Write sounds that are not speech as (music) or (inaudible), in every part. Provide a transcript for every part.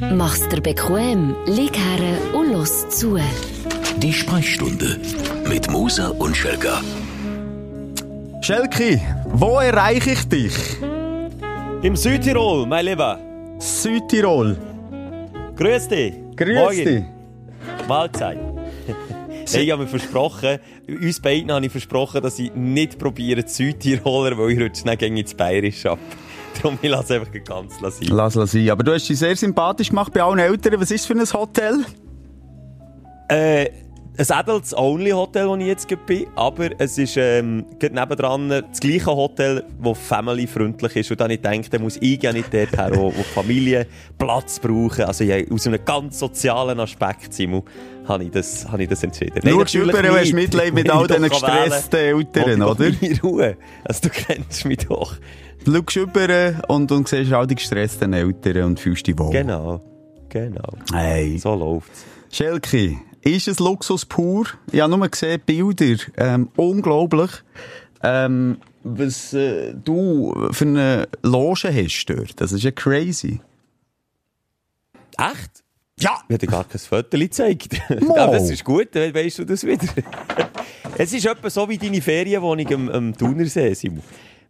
Mach's dir bequem, lieg her und los zu. Die Sprechstunde mit Musa und Schelga. Schelki, wo erreiche ich dich? Im Südtirol, mein Lieber. Südtirol. Grüß dich. Grüß Morgen. dich. Mahlzeit. (laughs) Nein, ich habe mir versprochen, uns beiden habe ich versprochen, dass ich nicht probiere Südtiroler, weil ich rutsche dann gegen ins Bayerisch ab. (laughs) Darum, ich lasse einfach ganz sein. Lass es sein. Aber du hast dich sehr sympathisch gemacht bei allen Eltern. Was ist für ein Hotel? Äh, ein Adults Only Hotel, wo ich jetzt bin, aber es ist ähm, nebendran das gleiche Hotel, das family-freundlich ist. Und dann ich denke, da muss ich ja nicht dort her, wo, wo Familie Platz brauchen. Also ja, aus einem ganz sozialen Aspekt, Simon, habe ich das, habe ich das entschieden. Nein, natürlich über, du hast. Mitleid mit (laughs) all diesen gestressten Eltern, oder? meine Ruhe. Also du kennst mich doch. Du schaust über und, und siehst all die gestressten Eltern und fühlst dich wohl. Genau, genau. Hey. So läuft's. Schelki, ist es Luxus pur? Ich habe nur gesehen, Bilder. Ähm, unglaublich. Ähm, was äh, du für eine Loge hast dort. Das ist ja crazy. Echt? Ja! Ich habe dir gar kein Foto gezeigt. (laughs) Aber das ist gut, dann weißt du das wieder. (laughs) es ist etwa so wie deine Ferienwohnung am, am Thunersee, Simon.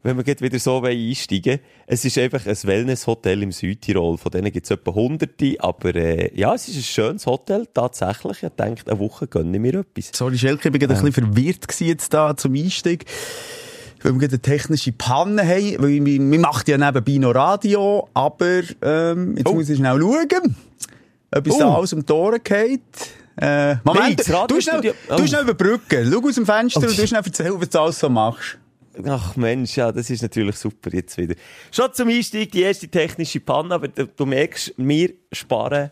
Wenn wir gleich wieder so einsteigen Es ist einfach ein Wellness-Hotel im Südtirol. Von denen gibt es etwa hunderte. Aber äh, ja, es ist ein schönes Hotel, tatsächlich. Ich dachte, eine Woche gönne ich mir etwas. Sorry, Schelke, ich bin gerade ein bisschen verwirrt jetzt da zum Einstieg. Weil wir eine technische Panne haben. Weil wir, wir machen ja nebenbei noch Radio. Aber ähm, jetzt Oh. muss ich schnell schauen, ob es Oh. da alles um die Ohren geht. Äh, Moment, Radio- du schnell, Studio- du Oh. schnell überbrücken. Schau aus dem Fenster Oh. und du schnell erzählen, was du alles so machst. Ach Mensch, ja, das ist natürlich super jetzt wieder. Schon zum Einstieg die erste technische Panne, aber du, du merkst, wir sparen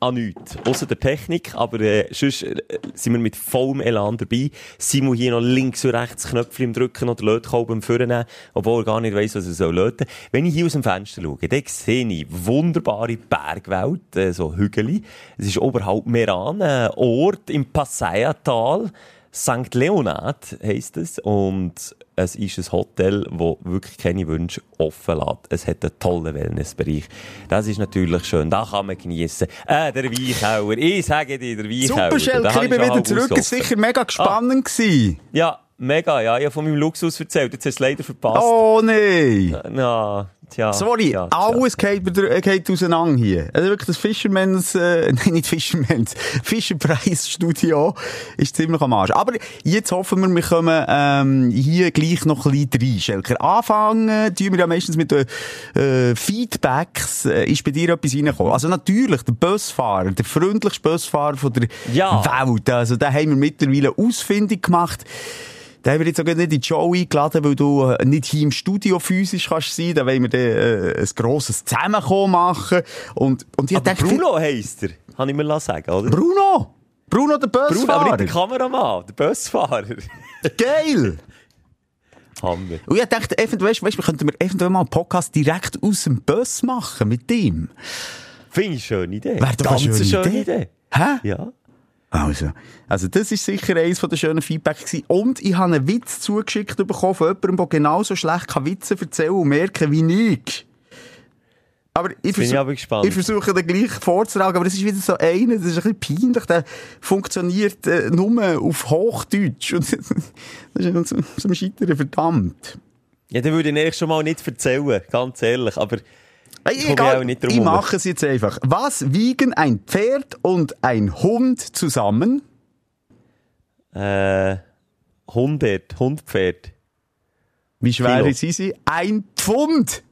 an nichts. Außer der Technik, aber äh, sonst äh, sind wir mit vollem Elan dabei. Simon hier noch links und rechts Knöpfe im Drücken oder Lötkolben am Führen obwohl er gar nicht weiss, was er soll löten. Wenn ich hier aus dem Fenster schaue, dann sehe ich wunderbare Bergwelt, äh, so Hügel. Es ist oberhalb Meran, ein Ort im Passaiatal. St. Leonard heisst es und es ist ein Hotel, das wirklich keine Wünsche offen lässt. Es hat einen tollen Wellnessbereich. Das ist natürlich schön, da kann man geniessen. Äh, der Weichauer, ich sage dir, der Weichauer. Super, Schelke, ich bin wieder zurück. Es war sicher mega spannend. gewesen. Ja, mega, ja, ich habe von meinem Luxus erzählt, jetzt hast du es leider verpasst. Oh nein! Na, tja. Sorry, tja, tja. alles geht, wieder- äh, geht auseinander hier. Also wirklich das Fisherman's, äh, (laughs) nein, nicht Fisherman's, Fischerpreis-Studio ist ziemlich am Arsch. Aber jetzt hoffen wir, wir kommen ähm, hier gleich noch ein bisschen rein, Schelker. Anfangen tun wir ja meistens mit äh, Feedbacks. Äh, ist bei dir etwas reingekommen? Also natürlich, der Busfahrer, der freundlichste Busfahrer von der Ja. Welt. Also da haben wir mittlerweile ausfindig gemacht. Da haben wir jetzt sogar nicht in die Show eingeladen, weil du äh, nicht hier im Studio physisch kannst sein. Da wollen wir dann, äh, ein grosses Zusammenkommen machen. Und, und ich Aber dachte, Bruno heisst er, kann ich mir sagen, oder? Bruno! Bruno, der Bruno, aber Busfahrer! nicht der Kameramann, der Busfahrer. (laughs) Geil! Hammer. Und ich dachte, eventuell, weißt, weißt, könnten wir eventuell mal einen Podcast direkt aus dem Bus machen mit ihm. Finde ich eine schöne Idee. Wäre doch eine Ganz schöne schöne Idee. Idee. Hä? Ja. Also, also das ist sicher eines der schönen Feedback gewesen. Und ich habe einen Witz zugeschickt bekommen von jemandem, der genauso schlecht kann Witze erzählen und merken wie ich. Aber ich, versuch- ich versuche den gleich vorzutragen, aber das ist wieder so einer, das ist ein bisschen peinlich, der funktioniert äh, nur auf Hochdeutsch. Und (laughs) das ist zum, zum Scheitern verdammt. Ja, dann würde ich eigentlich schon mal nicht erzählen, ganz ehrlich. Aber ich egal, ich herum. mache es jetzt einfach. Was wiegen ein Pferd und ein Hund zusammen? äh, 100, Hundpferd. Wie schwer sind sie? Ein Pfund!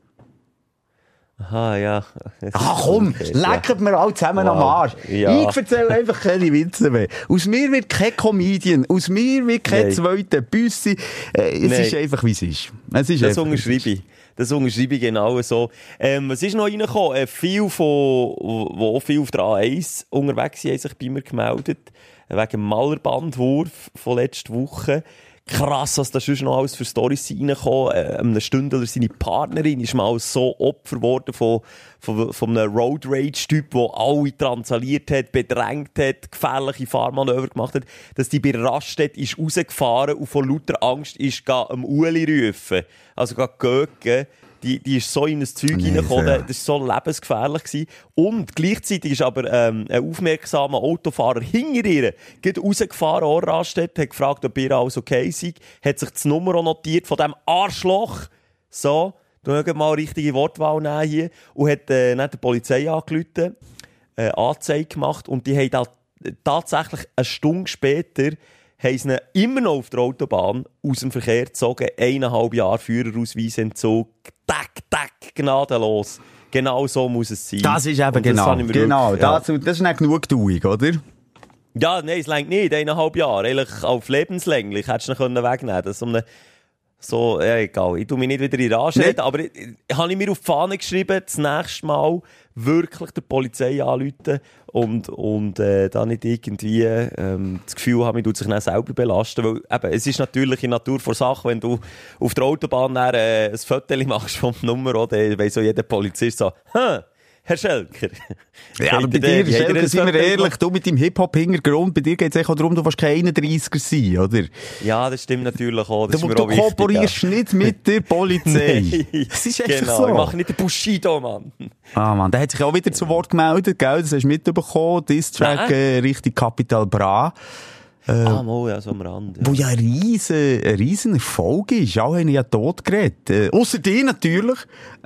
Aha, ja. Ach (laughs) Ah, komm, ja. lecket mir alle zusammen am Wow. Arsch. Ja. Ich erzähle einfach keine Witze mehr. Aus mir wird kein Comedian, aus mir wird kein Nein. zweiter Büssi. Äh, es Nein. ist einfach, wie es ist. Es ist Das unterschreibe ich. Das unterschreibe ich genau so. Ähm, was ist noch reingekommen? Äh, viel von, wo viel auf der A1 unterwegs sind, haben sich bei mir gemeldet. Äh, Wegen dem Malerbandwurf von letzter Woche. Krass, was da schon noch alles für Storys sind reingekommen. Äh, einem Stündler, seine Partnerin, ist mal so Opfer geworden von, von, von einem Road Rage-Typ, der alle transaliert hat, bedrängt hat, gefährliche Fahrmanöver gemacht hat, dass die bei Raststätte ist rausgefahren und von lauter Angst ist am Uli rufen. Also Göcke, die, die ist so in ein Zeug Nee, reingekommen, das war so lebensgefährlich. Gewesen. Und gleichzeitig ist aber ähm, ein aufmerksamer Autofahrer hinter ihr geht rausgefahren, Raststätte, hat gefragt, ob ihr alles okay sei, hat sich das Nummer notiert von dem Arschloch. So, du musst mal richtige Wortwahl nehmen hier. Und hat äh, dann die Polizei angerufen, äh, Anzeige gemacht und die haben da tatsächlich eine Stunde später haben sie immer noch auf der Autobahn aus dem Verkehr gezogen, eineinhalb Jahre Führerausweisentzug, tack, tack, gnadenlos. Genau so muss es sein. Das ist eben Und das genau, genau. wirklich- ja. Das, das ist nicht genug Dauung, oder? Ja, nein, es längt nicht, eineinhalb Jahre. Eigentlich auf lebenslänglich hättest du ihn können wegnehmen können. So, ja, egal. Ich tu mich nicht wieder in Rage reden, aber ich, ich, habe ich mir auf die Fahne geschrieben, das nächste Mal wirklich der Polizei anrufen und, und äh, da nicht irgendwie ähm, das Gefühl haben, ich tut sich dann selber belasten. Weil eben, es ist natürlich in Natur vor Sache, wenn du auf der Autobahn dann, äh, ein Foto machst vom Nummer, oder, weiss so jeder Polizist so, Hä, Herr Schelker. Ja, aber bei dir, den- habt ihr Schelke, das sind wir ehrlich, du mit deinem Hip-Hop-Hintergrund, bei dir geht es auch darum, du willst kein 31er sein, oder? Ja, das stimmt natürlich auch. Das Du, ist du auch kooperierst nicht mit der Polizei. (laughs) Nein. Das ist einfach genau. so. Ich mache nicht den Bushido, Mann. Ah, Mann, der hat sich auch wieder zu Wort gemeldet, gell? Das hast du mitbekommen. Diss-Track Nein. äh, Richtung Capital Bra. ah, mal, ja, so am Rand. Wo Ja. ja ein riesen, ein riesen Erfolg ist. Alle haben ja tot geredet. Äh, ausser dir natürlich.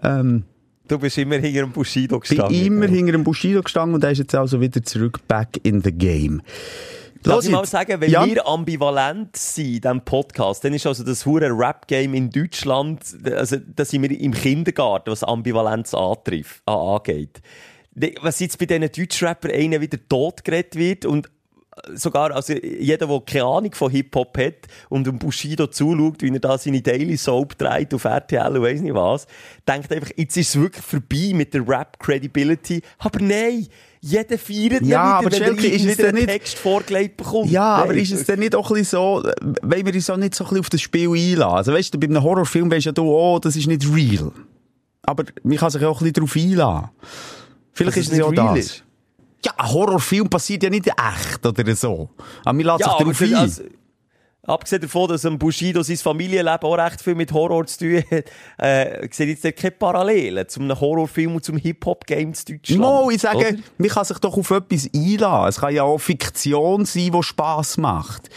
Ähm, Du bist immer hinter dem Bushido bin gestanden. immer ja. hinter dem Bushido gestanden und er ist jetzt also wieder zurück back in the game. Lass ich mal sagen, wenn Ja. wir ambivalent sind in diesem Podcast, dann ist also das hure Rap-Game in Deutschland, also da sind wir im Kindergarten, was Ambivalenz antrifft, angeht. Was jetzt bei diesen Deutschrappern einer wieder totgeredet wird und sogar, also jeder, der keine Ahnung von Hip-Hop hat und dem Bushido zuschaut, wie er da seine Daily Soap dreht auf RTL und weiss nicht was, denkt einfach, jetzt ist es wirklich vorbei mit der Rap-Credibility. Aber nein, jeder feiert Ja, aber wieder, wenn er Schelke, ist es wieder nicht- Text vorgelegt bekommt. Ja, aber ist es denn nicht auch ein so, wenn wir uns auch nicht so ein bisschen auf das Spiel einlassen? Also weißt du, bei einem Horrorfilm weisst ja du, oh, das ist nicht real. Aber man kann sich auch ein bisschen darauf einlassen. Vielleicht ist es ja auch das. ist? Ja, ein Horrorfilm passiert ja nicht echt oder so. Aber man lässt Ja, sich darauf ein. also, abgesehen davon, dass ein Bushido sein Familienleben auch recht viel mit Horror zu tun hat, äh, sehe jetzt keine Parallelen zum Horrorfilm und zum Hip-Hop-Game zu Deutschland. Mo, ich sage, Oder? man kann sich doch auf etwas einlassen. Es kann ja auch Fiktion sein, die Spass macht.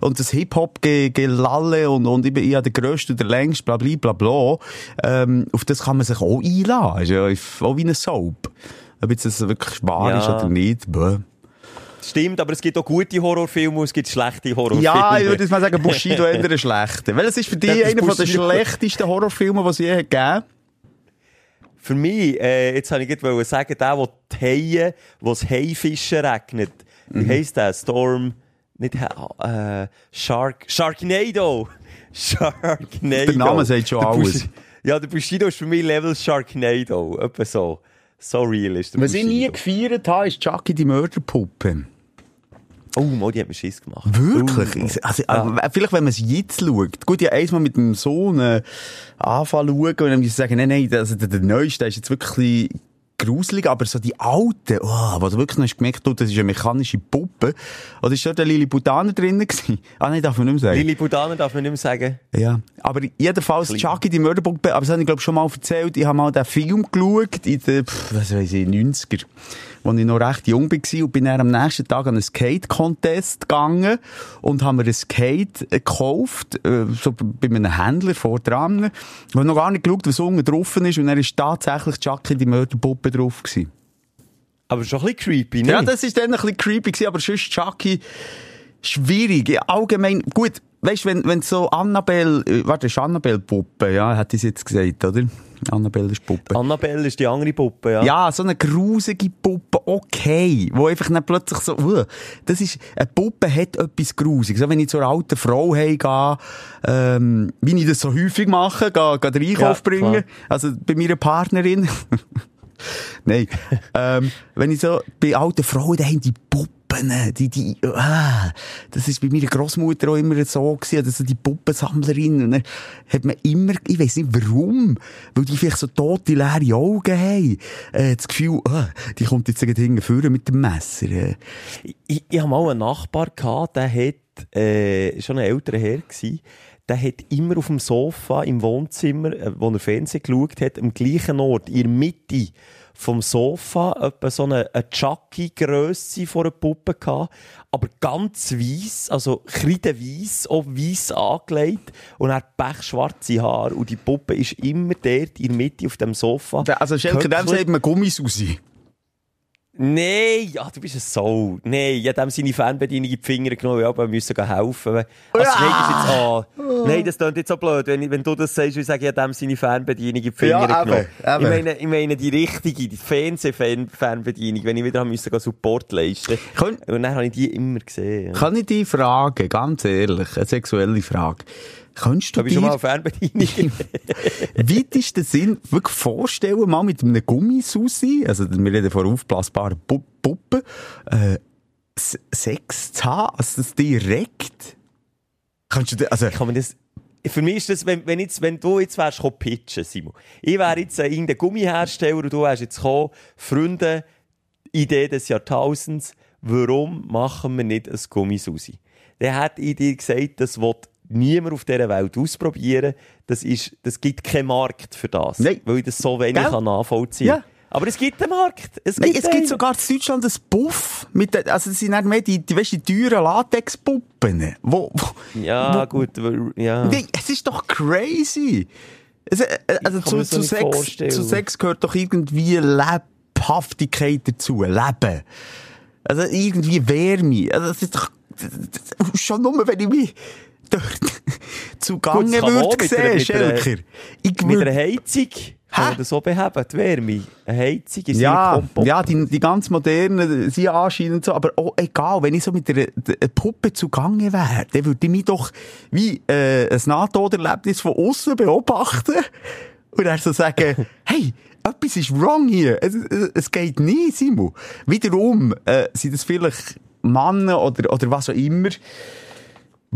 Und das Hip-Hop-Gelalle und, und ich bin ja der Grösste und der Längste, bla, bla, bla, bla. Ähm, auf das kann man sich auch einlassen. Ist ja auch wie eine Soap. Ob jetzt das wirklich wahr Ja. ist oder nicht. Bäh. Stimmt, aber es gibt auch gute Horrorfilme und es gibt schlechte Horrorfilme. Ja, ich würde jetzt mal sagen, Bushido eher ein schlechter. Weil es ist für (laughs) dich einer Bushido. schlechtesten Horrorfilme, die es je hat gegeben Für mich, äh, jetzt wollte ich gerade sagen, der, der die Haie, wo es Haifischen regnet, wie Mhm. heisst der? Storm, nicht, äh, Shark, Sharknado! (laughs) Sharknado! Der Name sagt schon Der alles. Bushi- Ja, der Bushido ist für mich Level Sharknado. Etwa so. So real ist der Was ich nie gefeiert habe, ist Chucky die Mörderpuppe. Oh, mal, die hat mir Schiss gemacht. Wirklich? Oh, Also, äh, Vielleicht, wenn man es jetzt schaut. Gut, ich habe einmal mit dem Sohn äh, anfangen zu schauen und dann sagen, nein, nein, also der, der Neueste ist jetzt wirklich gruselig, aber so die alten, oh, wo du wirklich noch hast gemerkt hast, das ist eine mechanische Puppe. Oder ist dort der Lilliputaner drin gewesen? (laughs) Ah, nein, darf man nicht mehr sagen. Lili Budaner darf man nicht mehr sagen. Ja, aber jedenfalls Chucky, die Mörderpuppe, aber das habe ich glaube schon mal erzählt, ich habe mal den Film geschaut in den, pff, was weiß ich, 90er, als ich noch recht jung war und bin dann am nächsten Tag an einen Skate-Contest gegangen und habe mir ein Skate gekauft, äh, so bei einem Händler vor dran, und habe noch gar nicht geschaut, was unten drauf ist und dann ist tatsächlich Chucky, die Mörderpuppe drauf gewesen. Aber schon ein bisschen creepy, ne? Ja, das ist dann ein bisschen creepy gewesen, aber sonst Chucky schwierig. Ja, allgemein, gut, weißt du, wenn, wenn so Annabelle, äh, warte, ist Annabelle Puppe, ja, hat ich jetzt gesagt, oder? Annabelle ist Puppe. Annabelle ist die andere Puppe, ja. ja, so eine grusige Puppe, okay. Wo einfach dann plötzlich so, uh, das ist, eine Puppe hat etwas Grusiges. So, wenn ich zu einer alten Frau heimgehe, ähm, wie ich das so häufig mache, gehe, gehe den Einkauf Ja, bringen. klar. Also, bei meiner Partnerin. (laughs) Nein. (laughs) ähm, wenn ich so, bei alten Frauen, da haben die Puppen, die, die, ah, das ist bei meiner Großmutter auch immer so gewesen, also die Puppensammlerin. Und dann hat man immer, ich weiß nicht warum, weil die vielleicht so tote, leere Augen haben, äh, das Gefühl, ah, die kommt jetzt hinten vorne mit dem Messer. Äh. Ich, ich, hatte mal einen Nachbar, gehabt, der hat, äh, schon ein älterer Herr gsi, der hat immer auf dem Sofa im Wohnzimmer, äh, wo er Fernsehen geschaut hat, am gleichen Ort, in der Mitte vom Sofa, etwa so eine, eine Chucky-Grösse vor einer Puppe gehabt, aber ganz weiss, also kreideweiss, auch weiss angelegt und er hat pechschwarze Haare und die Puppe ist immer dort in der Mitte auf dem Sofa. Also, Schelker, dem sagt man Gummisusi. Nein, ja, du bist ein Soul. Nein, ich habe dem seine Fernbedienung in die Finger genommen, weil wir müssen helfen. Also, nein, das ist jetzt, ah, nein, das klingt jetzt so blöd, wenn, wenn du das sagst, ich sage, ich habe dem seine Fernbedienung in die Finger Ja, genommen. eben. Ich meine, ich meine die richtige, die Fernsehfernbedienung, wenn ich wieder müssen, Support leisten. Kann- Und dann habe ich die immer gesehen. Ja. Kann ich dich fragen, ganz ehrlich, eine sexuelle Frage. Könntest du Habe ich schon mal dir Fernbedienung? (laughs) weitesten Sinn wirklich vorstellen, mal mit einem Gummisusi, also wir reden von aufblasbaren Pu Puppen, äh, Sex zu haben, also das direkt? Kannst du dir, also, kann man das, für mich ist das, wenn, wenn, jetzt, wenn du jetzt wärst, gekommen pitchen, Simon. Ich wäre jetzt äh, irgendein Gummihersteller und du wärst jetzt gekommen, Freunde, Idee des Jahrtausends, warum machen wir nicht ein Gummisusi? Dann hat ich dir gesagt, das will niemand auf dieser Welt ausprobieren. Das ist, das gibt keinen Markt für das. Nein. Weil ich das so wenig Gell? kann nachvollziehen Ja. Aber es gibt einen Markt. Es Nein, gibt es gibt einen. sogar in Deutschland ein Buff mit, den- also es sind nicht mehr die, die, weißt, die teuren Latexpuppen, wo, wo, Ja, wo, gut, ja. Nee, es ist doch crazy. Es, äh, also kann zu, zu, Sex, zu Sex gehört doch irgendwie Lebhaftigkeit dazu. Leben. Also irgendwie Wärme. Also das ist doch, schon nur, wenn ich mich (laughs) dort zugange würde mit sehen, Schelker. Mit einer Heizung kann Hä? man das so beheben, die Wärme. Eine Heizung ist Ja, ja, die, die ganz modernen sind anscheinend so, aber auch egal, wenn ich so mit einer, einer Puppe zugange wäre, dann würde ich mich doch wie äh, ein Nahtoderlebnis von außen beobachten und dann so sagen, (laughs) hey, etwas ist wrong hier. Es, es, es geht nie, Simon. Wiederum äh, sind das vielleicht Männer oder, oder was auch immer,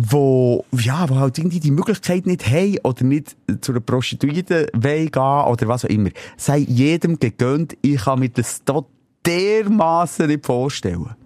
wo, ja, wo halt irgendwie die Möglichkeit nicht haben oder nicht zu einer Prostituierten gehen oder was auch immer. Sei jedem gegönnt, ich kann mir das da dermassen nicht vorstellen.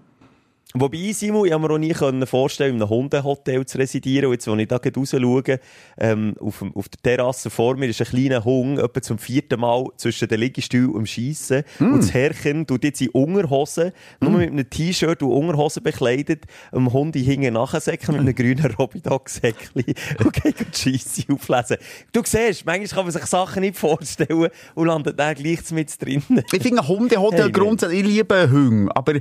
Wobei, Simon, ich habe mir auch nie vorstellen, in einem Hundehotel zu residieren. Und jetzt, als ich da gerade raus schaue, ähm, auf, dem- auf der Terrasse vor mir ist ein kleiner Hund, etwa zum vierten Mal zwischen den Liegestühlen am Schiessen. Und das Herrchen tut jetzt in Unterhosen, nur mit einem T-Shirt und Unterhosen bekleidet, einem Hund in hinten nachsäckeln mit einem grünen Robidog-Säckchen (laughs) und geht die Scheisse auflesen. Du siehst, manchmal kann man sich Sachen nicht vorstellen und landet dann gleich mit drinnen. Ich finde ein Hundehotel Hey, grundsätzlich, ich liebe Hunde, aber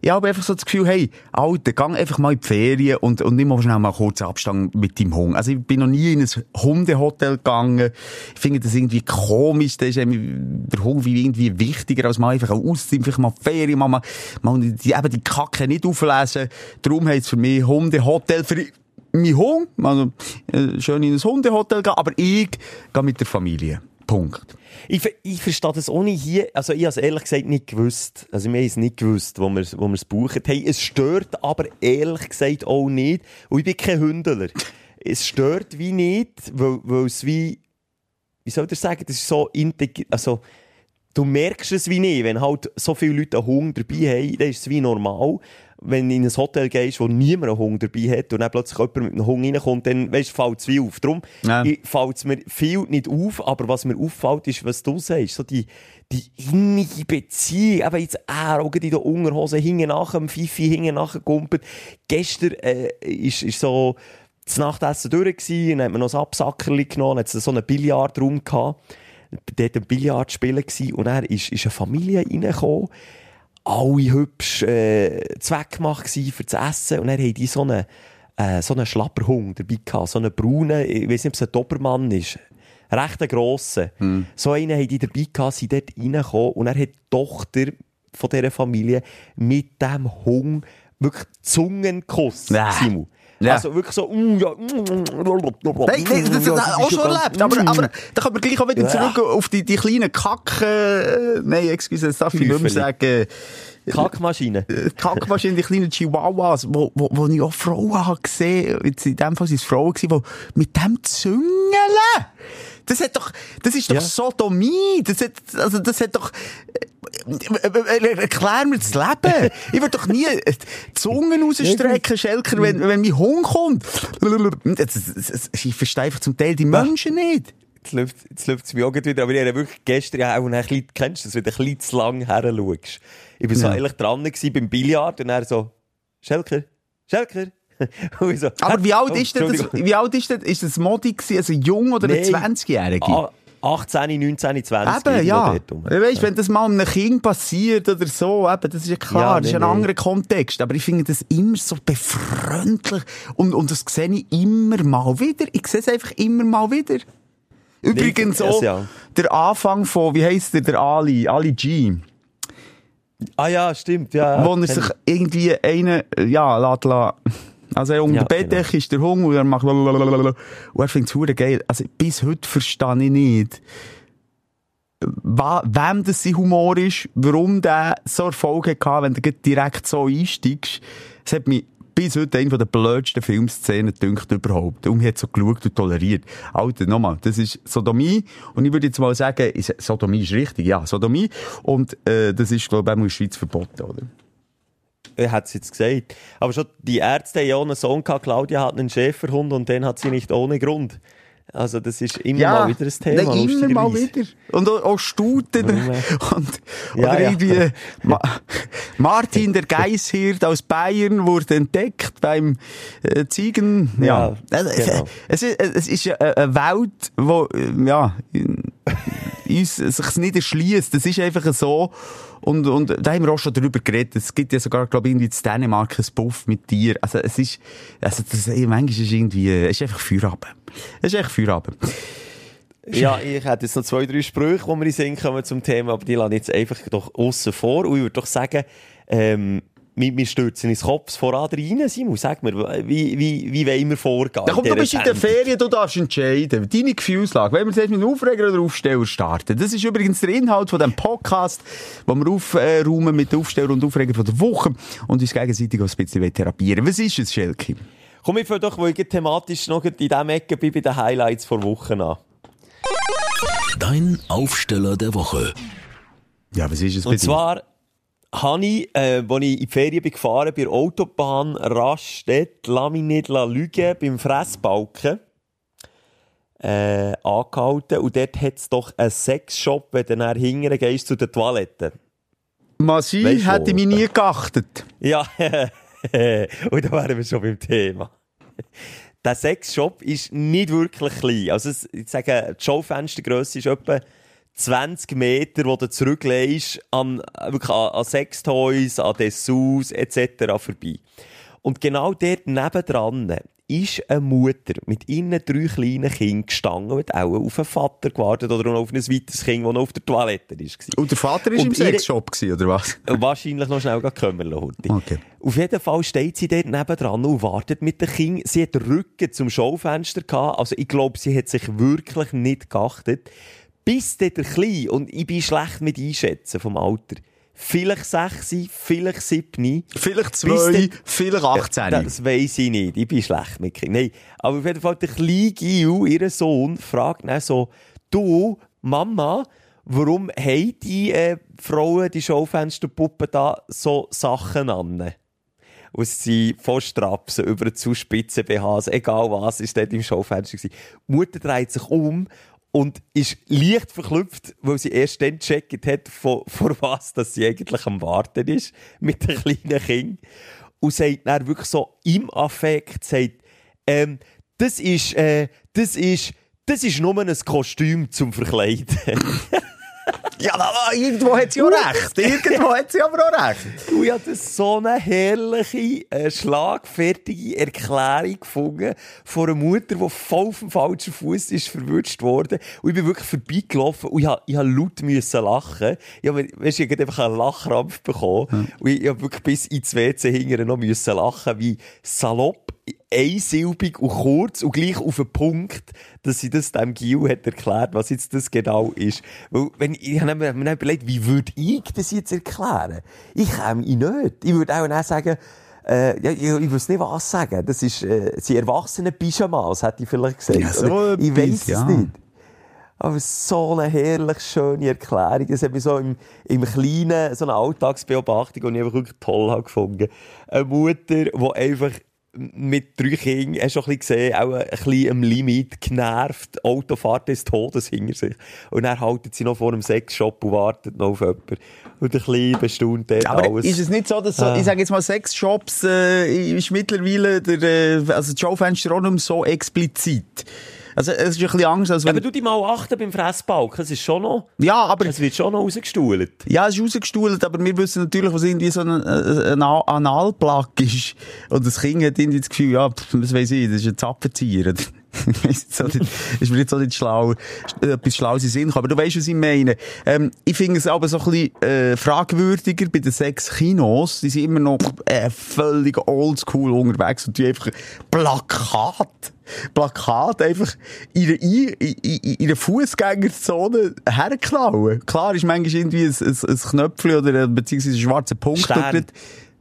ich habe einfach so das Gefühl, hey, Alter, geh einfach mal in die Ferien und, und nimm mal schnell mal kurz Abstand mit deinem Hund. Also ich bin noch nie in ein Hundehotel gegangen. Ich finde das irgendwie komisch, da ist der Hund wie irgendwie wichtiger, als mal einfach ausziehen, vielleicht mal Ferien, mal, mal, mal die, eben die Kacke nicht auflesen. Darum heisst es für mich Hundehotel für mein Hund, also äh, schön in ein Hundehotel gehen, aber ich gehe mit der Familie. Punkt. Ich, ich verstehe das ohne hier, also ich habe es ehrlich gesagt nicht gewusst. Also wir haben es nicht gewusst, wo wir wo wir es buchen. Hey, es stört aber ehrlich gesagt auch nicht. Und ich bin kein Hündler. Es stört wie nicht, weil, weil es wie, wie soll ich sagen, das ist so integriert, also du merkst es wie nicht, wenn halt so viele Leute einen Hund dabei haben, dann ist es wie normal. Wenn du in ein Hotel gehst, wo niemand einen Hund dabei hat und dann plötzlich jemand mit einem Hund reinkommt, dann weißt, fällt es wie auf. Darum Ja. fällt es mir viel nicht auf, aber was mir auffällt, ist, was du sagst, so die, die innige Beziehung, eben jetzt er, auch in der Unterhose, hinten nach dem Fifi, hinten nachher gumpelt. Gestern, äh, ist, ist so, das Nachtessen durch gewesen, dann hat man noch ein Absackerli genommen, dann hat es so einen Billardraum gehabt, dort ein Billard spielen gewesen, und dann ist, ist eine Familie reingekommen, alle hübsch, äh, zweckgemacht gewesen für das Essen, und dann haben die so einen, äh, so einen Schlapperhund dabei gehabt, so einen braunen, ich weiß nicht, ob es ein Dobermann ist, recht einen grossen. So einen haben die dabei gehabt, sind dort reingekommen, und er hat die Tochter von dieser Familie mit dem Hund wirklich Zungenkuss, Ja. Simon. Ja. Also wirklich so, mm, ja, Nein, nein, das, das, das auch schon erlebt. Aber, aber da kann man gleich auch wieder Ja. zurück auf die, die kleinen Kacken, äh, nein, excuse, das darf ich nicht mehr sagen. Kackmaschine. Äh, Kackmaschinen, die kleinen Chihuahuas, wo, wo, wo ich auch Frauen habe gesehen, jetzt in dem Fall sind es Frauen gewesen, die mit dem züngeln. Das hat doch, das ist doch Ja. Sodomie. Das hat, also, das hat doch, Erklär mir das Leben. Ich würde doch nie die Zungen rausstrecken, Schelker, wenn, wenn mein Hund kommt. Ich verstehe einfach zum Teil die Menschen nicht jetzt läuft es jetzt mir auch wieder, aber ich habe wirklich gestern ja auch ein bisschen, kennst du das, wenn du ein bisschen zu lang her schaust. Ich war so ja. ehrlich dran gewesen beim Billard und er so, Schelker, Schelker. (laughs) so, aber wie alt oh, ist denn das, wie alt ist denn, ist das Modi gewesen, also jung oder nee, ein 20-Jähriger? 18, 19, 20. Eben, ja. Weißt, wenn das mal einem Kind passiert oder so, eben, das ist ja klar, Ja, das ist nee, ein nee. anderer Kontext. Aber ich finde das immer so befreundlich. Und, und das sehe ich immer mal wieder. Ich sehe es einfach immer mal wieder. Übrigens Nee, auch ja. der Anfang von, wie heisst der, der Ali, Ali G. Ah ja, stimmt, ja. wo er sich ich. irgendwie einen, ja, lässt, lässt. Also er unter Ja, Bettdecke ist der Hunger und er macht lalalala. und er findet es hure geil. Also bis heute verstehe ich nicht, wem das sein Humor ist, warum der so Erfolg hatte, wenn du direkt so einsteigst. Es hat mich bis heute eine der blödsten Filmszenen gedünkt überhaupt. Und mir hat so geschaut und toleriert. Alter, nochmal, das ist Sodomie. Und ich würde jetzt mal sagen, Sodomie ist richtig, ja, Sodomie. Und äh, das ist, glaube ich, auch in der Schweiz verboten, oder? Er hat es jetzt gesagt. Aber schon die Ärzte haben ja einen Sohn gehabt, Claudia hat einen Schäferhund und den hat sie nicht ohne Grund. Also das ist immer mal wieder ein Thema, Nein, immer mal wieder. Und auch, auch Stuten. Äh? (laughs) Und, Ja, oder ja. irgendwie Ma (laughs) Martin, der Geisshirt aus Bayern, wurde entdeckt beim äh, Ziegen. Ja, Ja, es, genau. es, ist, es ist ja eine Welt, wo äh, ja, uns sich nicht erschließt. Das ist einfach so. Und, und da haben wir auch schon drüber geredet. Es gibt ja sogar, glaube ich, irgendwie in Dänemark ein Buff mit dir. Also es ist, also das, manchmal ist es irgendwie, es ist einfach Feierabend. Es ist echt Feierabend. Ja, ich hätte jetzt noch zwei, drei Sprüche, die wir in Sinn kommen zum Thema, aber die lasse ich jetzt einfach doch aussen vor. Und ich würde doch sagen, ähm, wir, wir stürzen ins Kopf voran rein, Simon. Sag mir, wie, wie, wie wollen wir vorgehen? Ja, komm, du bist in der? Ferien, du darfst entscheiden. Deine Gefühlslage. Wenn wir jetzt mit einem Aufreger oder Aufsteller starten. Das ist übrigens der Inhalt von diesem Podcast, wo wir aufräumen mit den Aufsteller und Aufreger von der Woche und uns gegenseitig auch ein bisschen therapieren. Was ist es, Schelke? Komm, ich fange doch, weil ich thematisch noch in diesem Ecke bin, bei den Highlights vor Wochen an. Dein Aufsteller der Woche. Ja, was ist es bei Und zwar habe ich, äh, als ich in die Ferien bin gefahren bei der Autobahn Raststätt, lass mich nicht lügen, beim Fressbalken, äh, angehalten. Und dort hat es doch einen Sexshop, wenn du dann hingehen gehst zu den Toiletten. Masi Weisst du hätte mich nie geachtet. Ja, (laughs) und da wären wir schon beim Thema. Der Sexshop ist nicht wirklich klein. Also, ich sage, die Schaufenstergrösse ist etwa 20 Meter, wo du zurücklegst an, wirklich an, an Sextoys, an Dessous etc. vorbei. Und genau dort nebendran ist eine Mutter mit ihren drei kleinen Kindern gestanden und auch auf einen Vater gewartet oder auf ein weiteres Kind, das noch auf der Toilette war. Und der Vater war im ihre- Sexshop, gewesen, oder was? Wahrscheinlich noch schnell kümmern lassen. Okay. Auf jeden Fall steht sie dort nebendran und wartet mit dem Kind. Sie hat den Rücken zum Schaufenster gehabt. Also ich glaube, sie hat sich wirklich nicht geachtet. Bis dort der Kleine, und ich bin schlecht mit einschätzen vom Alter. Vielleicht 6, vielleicht 7. Vielleicht Bis zwei, dort- vielleicht 18. Das weiss ich nicht. Ich bin schlecht mit Kindern. Nein. Aber auf jeden Fall, der kleine Gil, ihr Sohn, fragt dann so, du, Mama, warum haben die äh, Frauen, die Schaufensterpuppen da so Sachen an? Und sie von Strapsen über zu spitzen BHs, egal was, ist dort im Schaufenster gewesen. Die Mutter dreht sich um und ist leicht verklüpft, weil sie erst dann gecheckt hat, vor, vor was dass sie eigentlich am Warten ist, mit den kleinen Kind. Und sagt dann wirklich so im Affekt, sagt, ähm, das ist, äh, das ist, das ist nur ein Kostüm zum Verkleiden. (laughs) Ja, aber irgendwo hat sie auch recht. (laughs) Irgendwo hat sie aber auch recht. Und ich habe so eine herrliche, äh, schlagfertige Erklärung gefunden von einer Mutter, die voll auf dem falschen Fuß ist verwünscht worden. Und ich bin wirklich vorbeigelaufen und ich habe, ich habe laut müssen lachen. Ich habe, weißt, ich habe einfach einen Lachkrampf bekommen. Und ich, ich habe wirklich bis ins WC hinterher noch müssen lachen, wie salopp, einsilbig und kurz und gleich auf den Punkt, dass sie das dem Gil hat erklärt, was jetzt das genau ist. Weil, wenn, ich habe mir, mir dann überlegt, wie würde ich das jetzt erklären? Ich käme ihn nicht. Ich würde auch dann sagen, äh, ja, ich, ich weiß nicht, was sagen. Das ist, äh, sie erwachsene Pyjamas, hätte ich vielleicht gesagt. Ja, so ich weiss ja. es nicht. Aber so eine herrlich schöne Erklärung. Das hat mich so im, im Kleinen, so eine Alltagsbeobachtung, die ich einfach wirklich toll habe gefunden. Eine Mutter, die einfach mit drei Kindern, hast du schon ein bisschen gesehen, auch ein bisschen am Limit, genervt, Autofahrt des Todes hinter sich. Und dann haltet sie noch vor einem Sexshop und wartet noch auf jemanden. Und ein bisschen bestaunt dort Aber alles. ist es nicht so, dass so, Ah. ich sage jetzt mal, Sexshops äh, ist mittlerweile der, äh, also das Schaufenster auch nicht mehr so explizit. Also es ist ein bisschen Angst, als wenn... aber du dich mal achten beim Fressbalken, es ist schon noch, ja, aber... es wird schon noch rausgestuhlt. Ja, es ist rausgestuhlt, aber wir wissen natürlich, was irgendwie so ein, äh, ein Analplug ist. Und das Kind hat irgendwie das Gefühl, ja, pff, was weiß ich, das ist ein Zappenzieher. Ich weiss jetzt auch nicht, ist mir jetzt auch nicht schlau, äh, etwas Schlaues in Sinn gekommen. Aber du weißt, was ich meine. Ähm, ich finde es aber so ein bisschen, äh, fragwürdiger bei den sechs Kinos. Die sind immer noch, äh, völlig oldschool unterwegs und die einfach Plakat, Plakat einfach in in, in, in einer Fußgängerzone herklauen. Klar ist manchmal irgendwie ein, ein, ein Knöpfchen oder ein, beziehungsweise ein schwarzer Punkt Stern.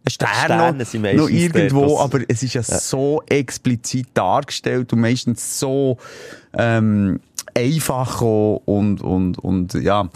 Stern Sterne noch, irgendwo, aber es ist ja, so explizit dargestellt und meistens so ähm, einfach und, und, und ja.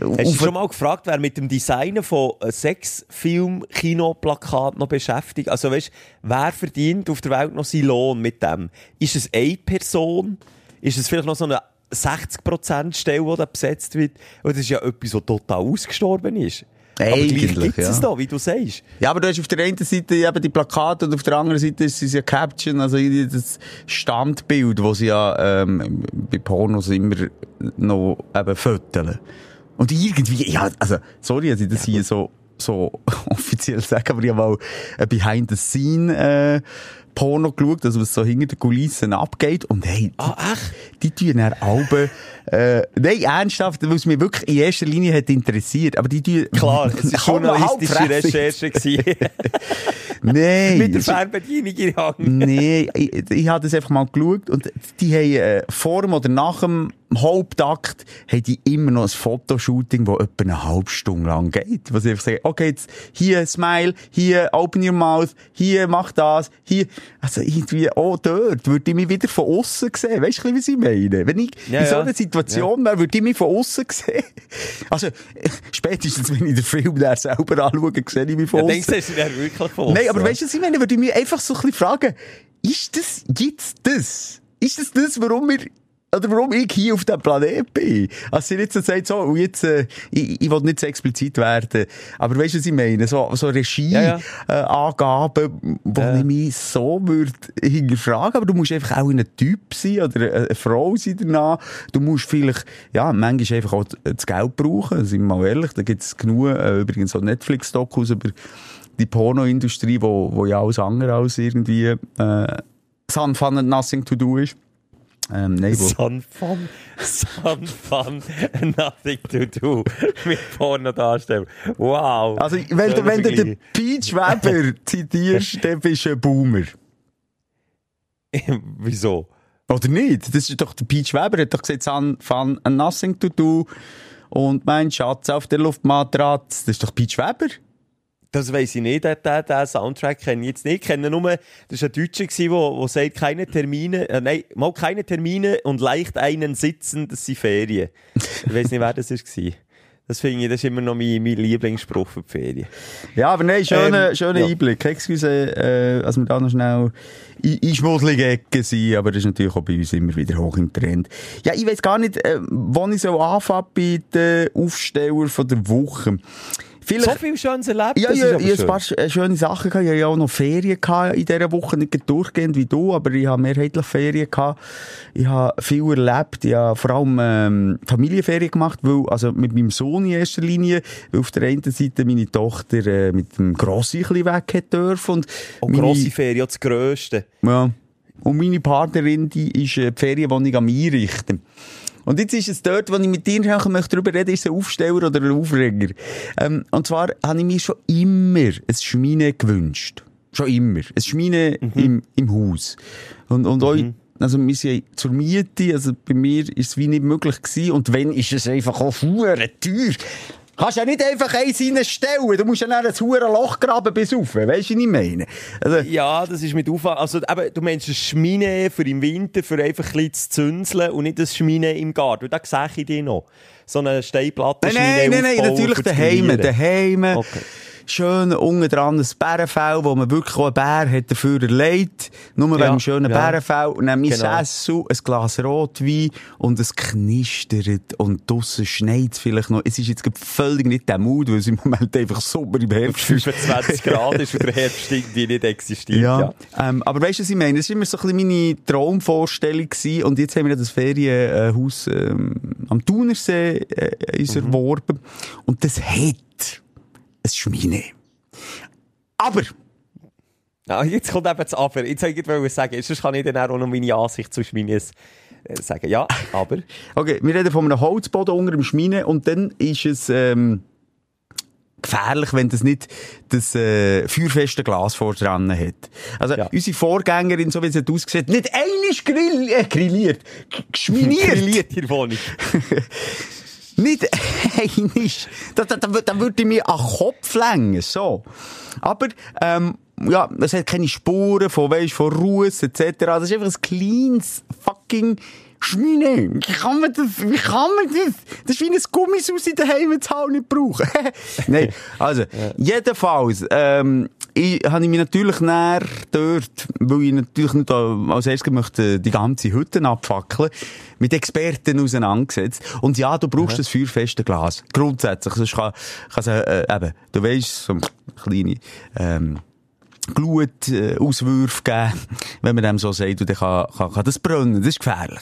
Hast du schon mal gefragt, wer mit dem Designen von äh, Sexfilm, Kinoplakat noch beschäftigt? Also weißt, wer verdient auf der Welt noch seinen Lohn mit dem? Ist es eine Person? Ist es vielleicht noch so eine 60% Stelle, die da besetzt wird? Oder das ist ja etwas, was total ausgestorben ist. Eigentlich, gibt es ja. da, wie du sagst. Ja, aber du hast auf der einen Seite eben die Plakate und auf der anderen Seite ist es ja Caption, also das Standbild, das sie ja ähm, bei Pornos immer noch eben föteln. Und irgendwie, ja, also, sorry, dass ich das hier so, so (laughs) offiziell sage, aber ich habe mal ein Behind-the-Scene, äh, Porno geschaut, also was so hinter den Kulissen abgeht. Und hey, die, Ah, echt? die tun dann Alben, äh, nein, ernsthaft, weil es mich wirklich in erster Linie hat interessiert, aber die tun... Klar, es war (laughs) journalistische. Recherche. gewesen. (laughs) Nein. Mit der Fernbedienung in Hand. Nee, ich, ich habe das einfach mal geschaut und die haben äh, vor dem oder nach dem Hauptakt haben die immer noch ein Fotoshooting, das etwa eine halbe Stunde lang geht. Was ich einfach sage, okay, jetzt hier Smile, hier Open Your Mouth, hier mach das, hier. Also irgendwie, oh, dort würde ich mich wieder von außen sehen. Weißt du, was ich meine? Wenn ich Ja, in so ja. einer Situation wäre, würde ich mich von außen (laughs) sehen. Also, spätestens, wenn ich den Film dann selber anschaue, sehe ich mich von Ja, außen. denkst du, ist ja wirklich von Nein, aber aussen. weißt du, was ich meine? Würde ich mich einfach so ein bisschen fragen, ist das jetzt das? Ist das das, warum wir, oder warum ich hier auf diesem Planet bin? Also, sie jetzt so sagt, so, und jetzt, äh, ich, ich will nicht so explizit werden, aber weißt du, was ich meine? So, so Regie, Ja, ja. Äh, Angaben, wo Ja. ich mich so würde hinterfragen, aber du musst einfach auch ein Typ sein oder eine, eine Frau sein danach. Du musst vielleicht, ja, manchmal einfach auch das Geld brauchen, sind wir mal ehrlich, da gibt es genug, äh, übrigens so Netflix-Dokus über die Pornoindustrie, wo, wo ja alles andere als irgendwie, äh, Sun Fun and Nothing to Do ist. Ähm, nein, wo, Sun Fun, Sun Fun, nothing to do mit Porno darstellen. Wow. also, wenn, du, wenn du den. Peach Weber (laughs) zitierst, dann bist du ein Boomer. (laughs) Wieso? Oder nicht? Das ist doch der Peach Weber, hat doch gesagt, Sun Fun and Nothing to Do. Und mein Schatz auf der Luftmatratze. Das ist doch Peach Weber. Das weiss ich nicht, den Soundtrack kenne ich jetzt nicht. Ich kenne nur, das war ein Deutscher, der wo, wo sagt, keine Termine, äh, nein, mal keine Termine und leicht einen sitzen, das sind Ferien. Ich weiss nicht, wer das war. Das finde ich, das ist immer noch mein, mein Lieblingsspruch für die Ferien. Ja, aber nein, schöner, Ähm, schöner ja. Einblick. Excuse, äh, als wir da noch schnell in, in schmuddelige Ecken sind, aber das ist natürlich auch bei uns immer wieder hoch im Trend. Ja, ich weiß gar nicht, äh, wo ich so anfange bei den Aufsteller von der Woche. Vielleicht, So viel Schönes erlebt, Ja, ja, ich habe ein paar äh, schöne Sachen gehabt. Ich hatte ja auch noch Ferien gehabt in dieser Woche. Nicht durchgehend wie du, aber ich habe mehrheitlich Ferien gehabt. Ich habe viel erlebt. Ich habe vor allem ähm, Familienferien gemacht, weil, also mit meinem Sohn in erster Linie, weil auf der einen Seite meine Tochter äh, mit dem Grossi ein weg hat dürfen. Und Und meine- grosse Ferien, ja, das Grösste. ja. Und meine Partnerin, die ist äh, die Ferienwohnung am Einrichten. Und jetzt ist es dort, wo ich mit dir nachher möchte darüber reden, ist ein Aufsteller oder ein Aufreger. Ähm, und zwar habe ich mir schon immer ein Schmine gewünscht. Schon immer. Ein Schmine im, im Haus. Und, und auch, also wir sind zur Miete, also bei mir ist es wie nicht möglich gewesen. Und wenn, ist es einfach auch teuer. Kannst ja nicht einfach eins reinstellen. Du musst ja dann ein hure Loch graben bis rauf. Weißt du, was ich meine? Also, Ja, das ist mit Aufwand. Also, eben, du meinst eine Schmine für im Winter, für einfach ein bisschen zu zünzeln und nicht eine Schmine im Garten. Da sehe ich dich noch. So eine Steinplatte nein, nein, nein, nein, natürlich daheim. Daheim. Okay. Schön unten dran ein Bärenfell, wo man wirklich auch einen Bär hat dafür erlegt. Nur wegen Ja, dem schönen ja. Bärenfell. Und dann mein Genau. Sessel, ein Glas Rotwein und es knistert und draussen schneit es vielleicht noch. Es ist jetzt völlig nicht der Mut, weil es im Moment einfach super im Herbst ist. 25 Grad ist und der Herbst irgendwie nicht existiert. Ja, Ja. Ähm, aber weißt du, was ich meine? Das war immer so ein bisschen meine Traumvorstellung gewesen. Und jetzt haben wir das Ferienhaus ähm, am Thunersee äh, uns Mhm. erworben. Und das hat ein Schmine. Aber, Ah, jetzt kommt eben das Aber. Jetzt wollte ich sagen, sonst kann ich dann auch noch meine Ansicht zu Schmines äh, sagen. Ja, aber. (laughs) okay, wir reden von einem Holzboden unter dem Schmine und dann ist es ähm, gefährlich, wenn das nicht das äh, feuerfeste Glas vor dran hat. Also Ja. unsere Vorgängerin, so wie sie ausgesehen, nicht einisch grill äh, grilliert, geschminiert. Grilliert in der Wohnung. (laughs) Nicht (laughs) einisch. Da, da, da, da würde ich mir an den Kopf längen, so. Aber, ähm, ja, es hat keine Spuren von, weisst, von Ruß, etc. Das ist einfach ein kleines fucking Schmine. Wie kann man das, wie kann man das? Das ist wie ein Gummisaus in der Heimzahl nicht brauchen. (laughs) Nein, also, jedenfalls, ähm, ich, habe ich mich natürlich näher dort, weil ich natürlich nicht als erstes möchte die ganze Hütte abfackeln, mit Experten auseinandergesetzt. Und ja, du brauchst das feuerfeste Glas. Grundsätzlich. Sonst kann, kann es, äh, eben, du weisst, so kleine, ähm, Glutauswürfe geben, wenn man dem so sagt, und dann kann, kann, kann das brennen. Das ist gefährlich.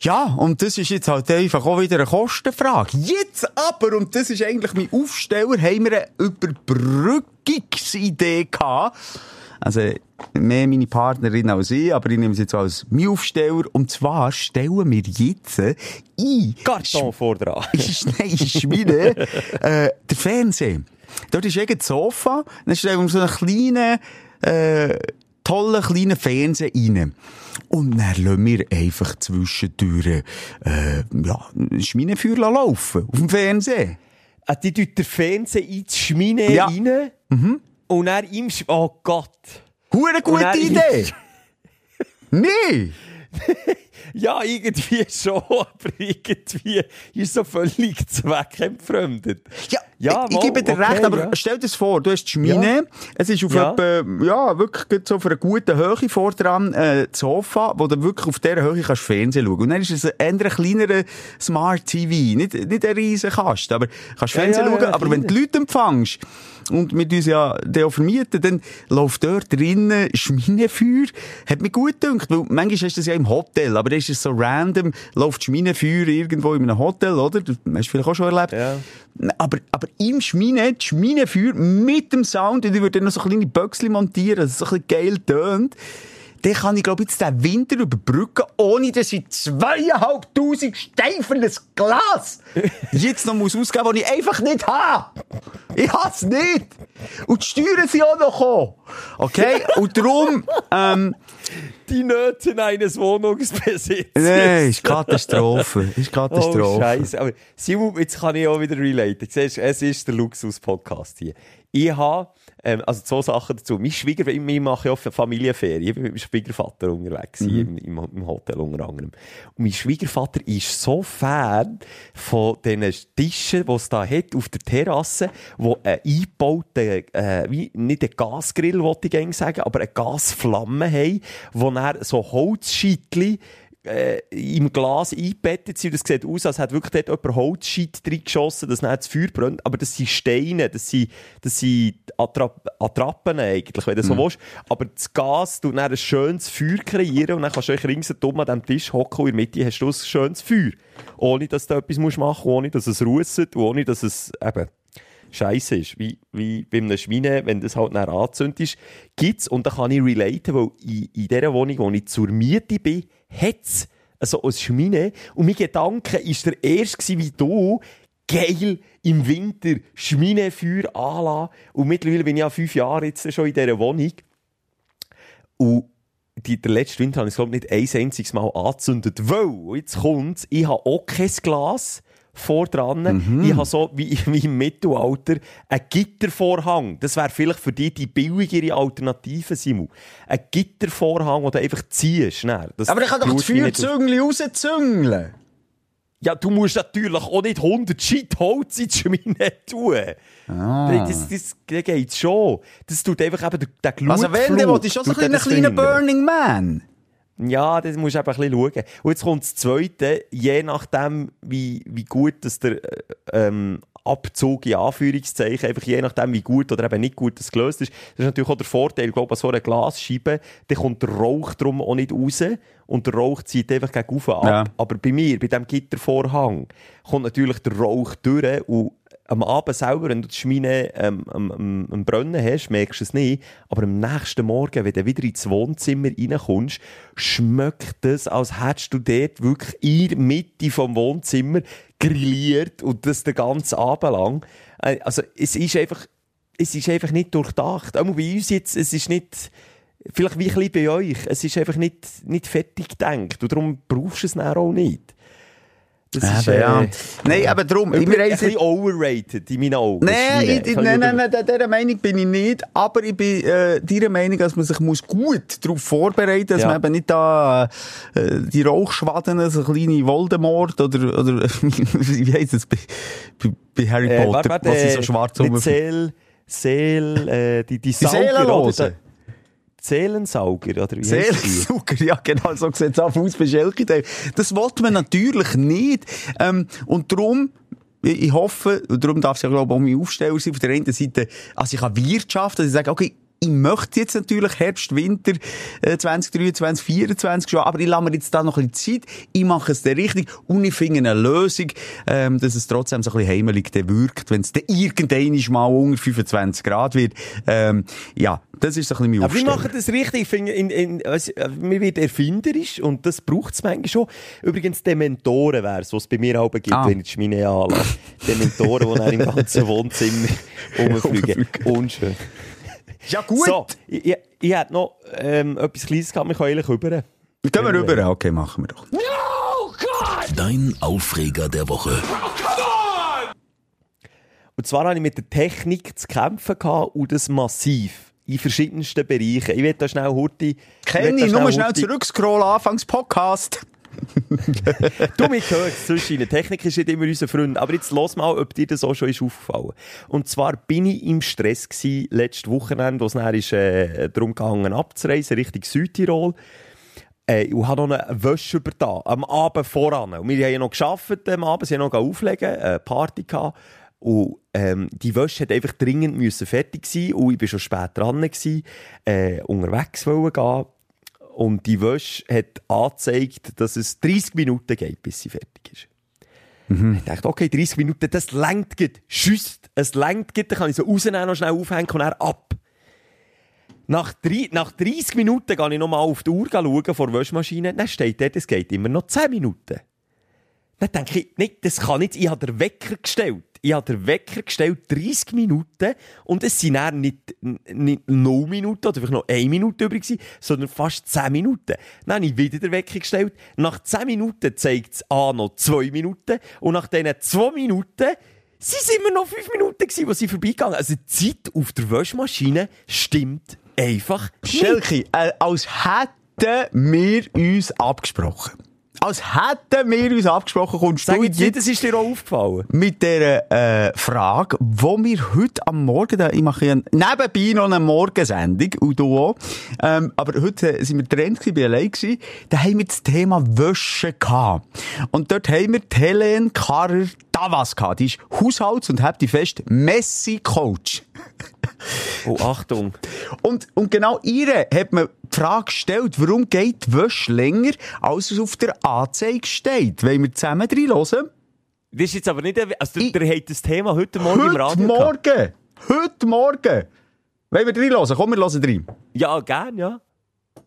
Ja, und das ist jetzt halt einfach auch wieder eine Kostenfrage. Jetzt aber, und das ist eigentlich mein Aufsteller, haben wir eine Überbrückungsidee gehabt. Also, mehr meine Partnerin als ich, aber ich nehme es jetzt als mein Aufsteller. Und zwar stellen wir jetzt ein... Karton vor dran. ist, (laughs) nein, ist Schmine, äh, der Fernseher. Dort ist irgendein Sofa, dann stellen wir so einen kleinen, äh, tollen kleinen Fernseher rein. Und dann lassen wir einfach zwischendurch, äh, ja, ein Schminenfeuer laufen auf dem Fernseher. Ah, die tut den Fernseher ins Schmine Ja. rein. Und dann im Sch Oh Gott. Hure gute Idee! (laughs) nee! (laughs) Ja, irgendwie schon, (laughs) aber irgendwie ist so völlig zweckentfremdet. Ja, Ja, ich, ich gebe dir okay, recht, aber ja. stell dir das vor, du hast die Schmine, es ist auf Ja. etwa, ja, wirklich so auf einer guten Höhe vor dran, äh, das Sofa, wo du wirklich auf dieser Höhe kannst Fernsehen schauen. Und dann ist es ein eher kleinerer Smart TV, nicht, nicht ein riesen Kasten, aber kannst Ja, Fernsehen ja, schauen, ja, aber wenn die Leute empfängst, und mit uns ja den vermieten, dann läuft dort drinnen Schminenfeuer. Hat mich gut gedacht, weil manchmal du das ja im Hotel, aber dann ist es so random, läuft Schminenfeuer irgendwo in einem Hotel, oder? Das hast du vielleicht auch schon erlebt. Ja. Aber, aber im Schmine, die Schminenfeuer mit dem Sound, und ich würde dann noch so kleine Böckchen montieren, dass es so ein bisschen geil tönt. Dann kann ich, glaube jetzt den Winter überbrücken, ohne dass ich zweieinhalbtausend steifernes Glas jetzt noch muss ausgeben muss, das ich einfach nicht habe. Ich hab's nicht. Und die Steuern sind auch noch gekommen. Okay? Und darum, ähm, Die Nöte eines Wohnungsbesitzers. nee, ist Katastrophe. Ist Oh, Katastrophe. Scheiße. Aber Simon, jetzt kann ich auch wieder relaten. Siehst, es ist der Luxus-Podcast hier. Ich habe, ähm, also zwei Sachen dazu. Mein Schwieger, ich mache ja oft Familienferien. Ich bin mit meinem Schwiegervater unterwegs, hier im, im, im Hotel unter anderem. Und mein Schwiegervater ist so Fan von diesen Tischen, die es da hat, auf der Terrasse, wo ein eingebauter, äh, wie, nicht ein Gasgrill, wollte ich gerne sagen, aber eine Gasflamme haben, wo dann so Holzscheitchen äh, im Glas eingebettet sind. Es sieht aus, als hätte wirklich dort jemand Holzscheit reingeschossen, dass nicht das Feuer brennt. Aber das sind Steine, das sind, das sind Attrapp Attrappen eigentlich, wenn du so willst. Aber das Gas tut dann ein schönes Feuer kreieren und dann kannst du euch ringsherum an diesem Tisch hocken und in der Mitte hast du ein schönes Feuer. Ohne, dass du etwas musst machen musst, ohne, dass es russet ohne, dass es eben scheiße ist, wie, wie bei einem Schweine, wenn das halt dann angezündet ist, gibt's, und da kann ich relaten, weil in, in dieser Wohnung, wo ich zur Miete bin, hat's so ein Schweine, und mein Gedanke ist der erste wie du, geil, im Winter Schweinefeuer anlassen, und mittlerweile bin ich ja fünf Jahre jetzt schon in dieser Wohnung, und die, der letzte Winter habe ich es, glaube ich, nicht ein einziges Mal angezündet, weil, jetzt kommt's, ich habe auch kein Glas, vor dran. Ich habe so, wie, (laughs) wie im Mittelalter, einen Gittervorhang. Das wäre vielleicht für dich die billigere Alternative, Simon. Ein Gittervorhang, den du einfach ziehst. Schnell. Das Aber ich kann doch das Feuerzüngli rauszüngeln. Ja, du musst natürlich auch nicht 100 Shit Holz in die Schmine tun. Ah. Das, das, das geht schon. Das tut einfach eben den, Glutflug. Also wenn, dann wollte ich schon so ein kleiner. Burning Man. Ja, das musst du eben ein bisschen schauen. Und jetzt kommt das Zweite, je nachdem, wie, wie gut dass der äh, ähm, Abzug in Anführungszeichen, einfach je nachdem, wie gut oder eben nicht gut das gelöst ist. Das ist natürlich auch der Vorteil, ich glaube, an so einer Glasscheibe, dann kommt der Rauch drum auch nicht raus und der Rauch zieht einfach gegen ab. Ja. Aber bei mir, bei diesem Gittervorhang, kommt natürlich der Rauch durch und am Abend selber, wenn du die Schmine ähm, am, am, am Brennen hast, merkst du es nicht. Aber am nächsten Morgen, wenn du wieder ins Wohnzimmer reinkommst, schmeckt es, als hättest du dort wirklich in der Mitte vom Wohnzimmer grilliert und das den ganzen Abend lang. Äh, Also, es ist einfach, es ist einfach nicht durchdacht. Auch bei uns jetzt, es ist nicht, vielleicht wie ein bei euch, es ist einfach nicht, nicht fertig gedacht. Und darum brauchst du es dann auch nicht. Das ist, Eben, ja. äh, Nein, aber darum, Übrigens, wir ein bisschen overrated in meinen Augen. Nein, ich, ich, nein, nein, nein, dieser Meinung bin ich nicht. Aber ich bin äh, deiner Meinung, dass man sich muss gut darauf vorbereiten muss, dass Ja. man eben nicht da äh, die Rauchschwaden, so kleine Voldemort oder, oder (laughs) wie heisst das bei, bei, Harry Äh, Potter, warte, warte, was äh, so schwarz nicht rumfliegen. Seel, Seel, äh, die, die Die. Da- Seelensauger, oder wie? Seelensauger, ja genau, so sieht es auch aus bei Schelke. Das wollte man natürlich nicht. Ähm, und darum, ich, hoffe, darum darf es ja glaube ich auch mein Aufsteller sein, auf der einen Seite, also ich kann wirtschaften, dass ich sage, okay, ich möchte jetzt natürlich Herbst, Winter äh, 2023, 2024 schon, aber ich lasse mir jetzt da noch ein bisschen Zeit, ich mache es dann richtig und ich finde eine Lösung, ähm, dass es trotzdem so ein bisschen heimelig wirkt, wenn es dann irgendwann mal unter 25 Grad wird. Ähm, ja, das ist so ein bisschen mein Aber wir machen das richtig. Ich finde, in, in, also, äh, man wird erfinderisch und das braucht es manchmal schon. Übrigens, Dementoren wäre es, was es bei mir auch gibt, Ah. wenn ich Schmine anlasse. Dementoren, die dann im ganzen (laughs) Wohnzimmer rumfliegen. Unschön. Ja gut. So, ich, ich, ich hätte noch ähm, etwas Kleines gehabt, wir können eigentlich rüber. Gehen wir rüber? Okay, machen wir doch. Dein Aufreger der Woche. Und zwar hatte ich mit der Technik zu kämpfen gehabt und das massiv. In verschiedensten Bereichen. Ich will da schnell Hurti. Kenny, nur schnell zurückscrollen, anfangs Podcast. (laughs) Du, mich gehört zwischen ihnen. Technik ist nicht immer unser Freund. Aber jetzt los mal, ob dir das auch schon ist aufgefallen. Und zwar bin ich im Stress gewesen, letztes Wochenende, wo es dann ist, äh, darum gegangen, abzureisen, Richtung Südtirol. Äh, und habe noch eine Wäsche über da, am Abend voran. Und wir haben ja noch gearbeitet am Abend, sie haben noch auflegen, eine Party gehabt. Und ähm, die Wäsche hat einfach dringend müssen fertig sein und ich war schon spät dran, gewesen, äh, unterwegs wollen gehen. Und die Wäsche hat angezeigt, dass es 30 Minuten geht, bis sie fertig ist. Ich dachte, okay, 30 Minuten, das längt geht. Schüsst, es längt geht, dann kann ich so rausnehmen, noch schnell aufhängen und dann ab. Nach, drei, nach 30 Minuten gehe ich nochmal auf die Uhr schauen vor der Wäschmaschine. Dann steht dort, es geht immer noch 10 Minuten. Dann denke ich, nee, das kann nicht. Ich habe den Wecker gestellt. Ich habe den Wecker gestellt, 30 Minuten. Und es sind dann nicht, nicht 0 Minuten oder vielleicht noch 1 Minute übrig sondern fast 10 Minuten. Dann habe ich wieder den Wecker gestellt. Nach 10 Minuten zeigt es an noch 2 Minuten. Und nach diesen 2 Minuten sind es immer noch 5 Minuten gewesen, wo sie vorbeigegangen Also die Zeit auf der Wäschmaschine stimmt einfach. Schelke, äh, als hätten wir uns abgesprochen. Als hätten wir uns abgesprochen, kommst Sag du jetzt nicht, das ist dir auch aufgefallen. mit dieser äh, Frage, wo wir heute am Morgen, da- ich mache ja nebenbei noch eine Morgensendung, und du auch, ähm, aber heute sind wir getrennt gewesen, bin allein gewesen, da haben wir das Thema Wäsche gehabt. Und dort haben wir die Helene Karrer Davas gehabt, die ist Haushalts- und habt die fest Messi-Coach. Oh, Achtung. Und, und genau ihr hat man die Frage gestellt, warum geht die Wäsche länger, als es auf der Anzeige steht? Wollen wir zusammen reinhören? Das ist jetzt aber nicht, also Ich- der hat das Thema heute Morgen im Heute Radio gehabt. Morgen! Heute Morgen! Wollen wir reinhören? Komm, wir hören rein. Ja, gern, ja.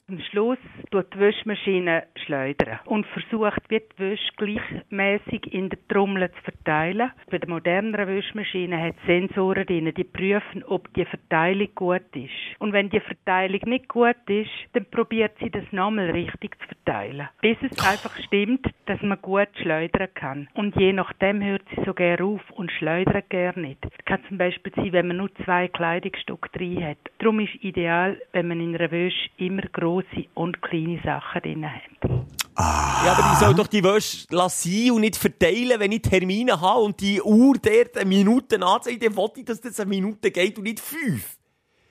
Am Schluss tut die Wäschmaschine schleudern und versucht, wie die Wäsche gleichmäßig in der Trommel zu verteilen. Bei der moderneren Wäschmaschine hat Sensoren drin, die prüfen, ob die Verteilung gut ist. Und wenn die Verteilung nicht gut ist, dann probiert sie das nochmal richtig zu verteilen. Bis es einfach stimmt, dass man gut schleudern kann. Und je nachdem hört sie so gerne auf und schleudert gerne nicht. Das kann zum Beispiel sein, wenn man nur zwei Kleidungsstücke drin hat. Darum ist ideal, wenn man in einer Wäsche immer große und kleine Sachen drin hat. Ja, aber ich soll doch die Wäsche lassen und nicht verteilen, wenn ich Termine habe und die Uhr dort eine Minute anzeigt, dann wollte ich, dass das eine Minute geht und nicht fünf.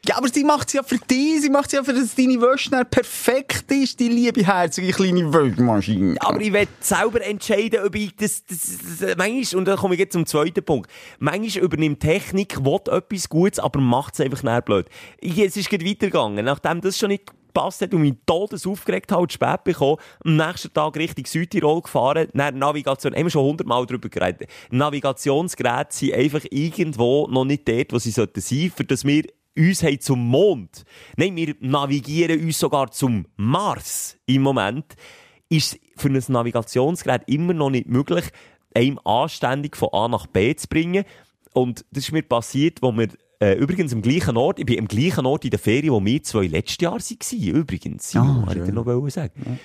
Ja, aber sie macht es ja für dich, sie macht es ja für, dass deine Wäsche perfekt ist, die liebe, herzige kleine Wäschmaschine. Aber ich will selber entscheiden, ob ich das, das, das manchmal, und dann komme ich jetzt zum zweiten Punkt. Manchmal übernimmt Technik, will etwas Gutes, aber macht es einfach näher blöd. Ich, es ist gerade weitergegangen. Nachdem das schon nicht gepasst hat und mich todes aufgeregt habe, spät bekommen, am nächsten Tag Richtung Südtirol gefahren, dann Navigation, haben wir schon hundertmal darüber geredet. Navigationsgeräte sind einfach irgendwo noch nicht dort, wo sie sollten sein, für das wir uns haben zum Mond. Nein, wir navigieren uns sogar zum Mars im Moment. Ist für ein Navigationsgerät immer noch nicht möglich, einem anständig von A nach B zu bringen. Und das ist mir passiert, wo wir äh, übrigens am gleichen Ort, ich bin am gleichen Ort in der Ferien, wo wir zwei letztes Jahr waren, übrigens. Ja, Ah, oh, ich noch sagen.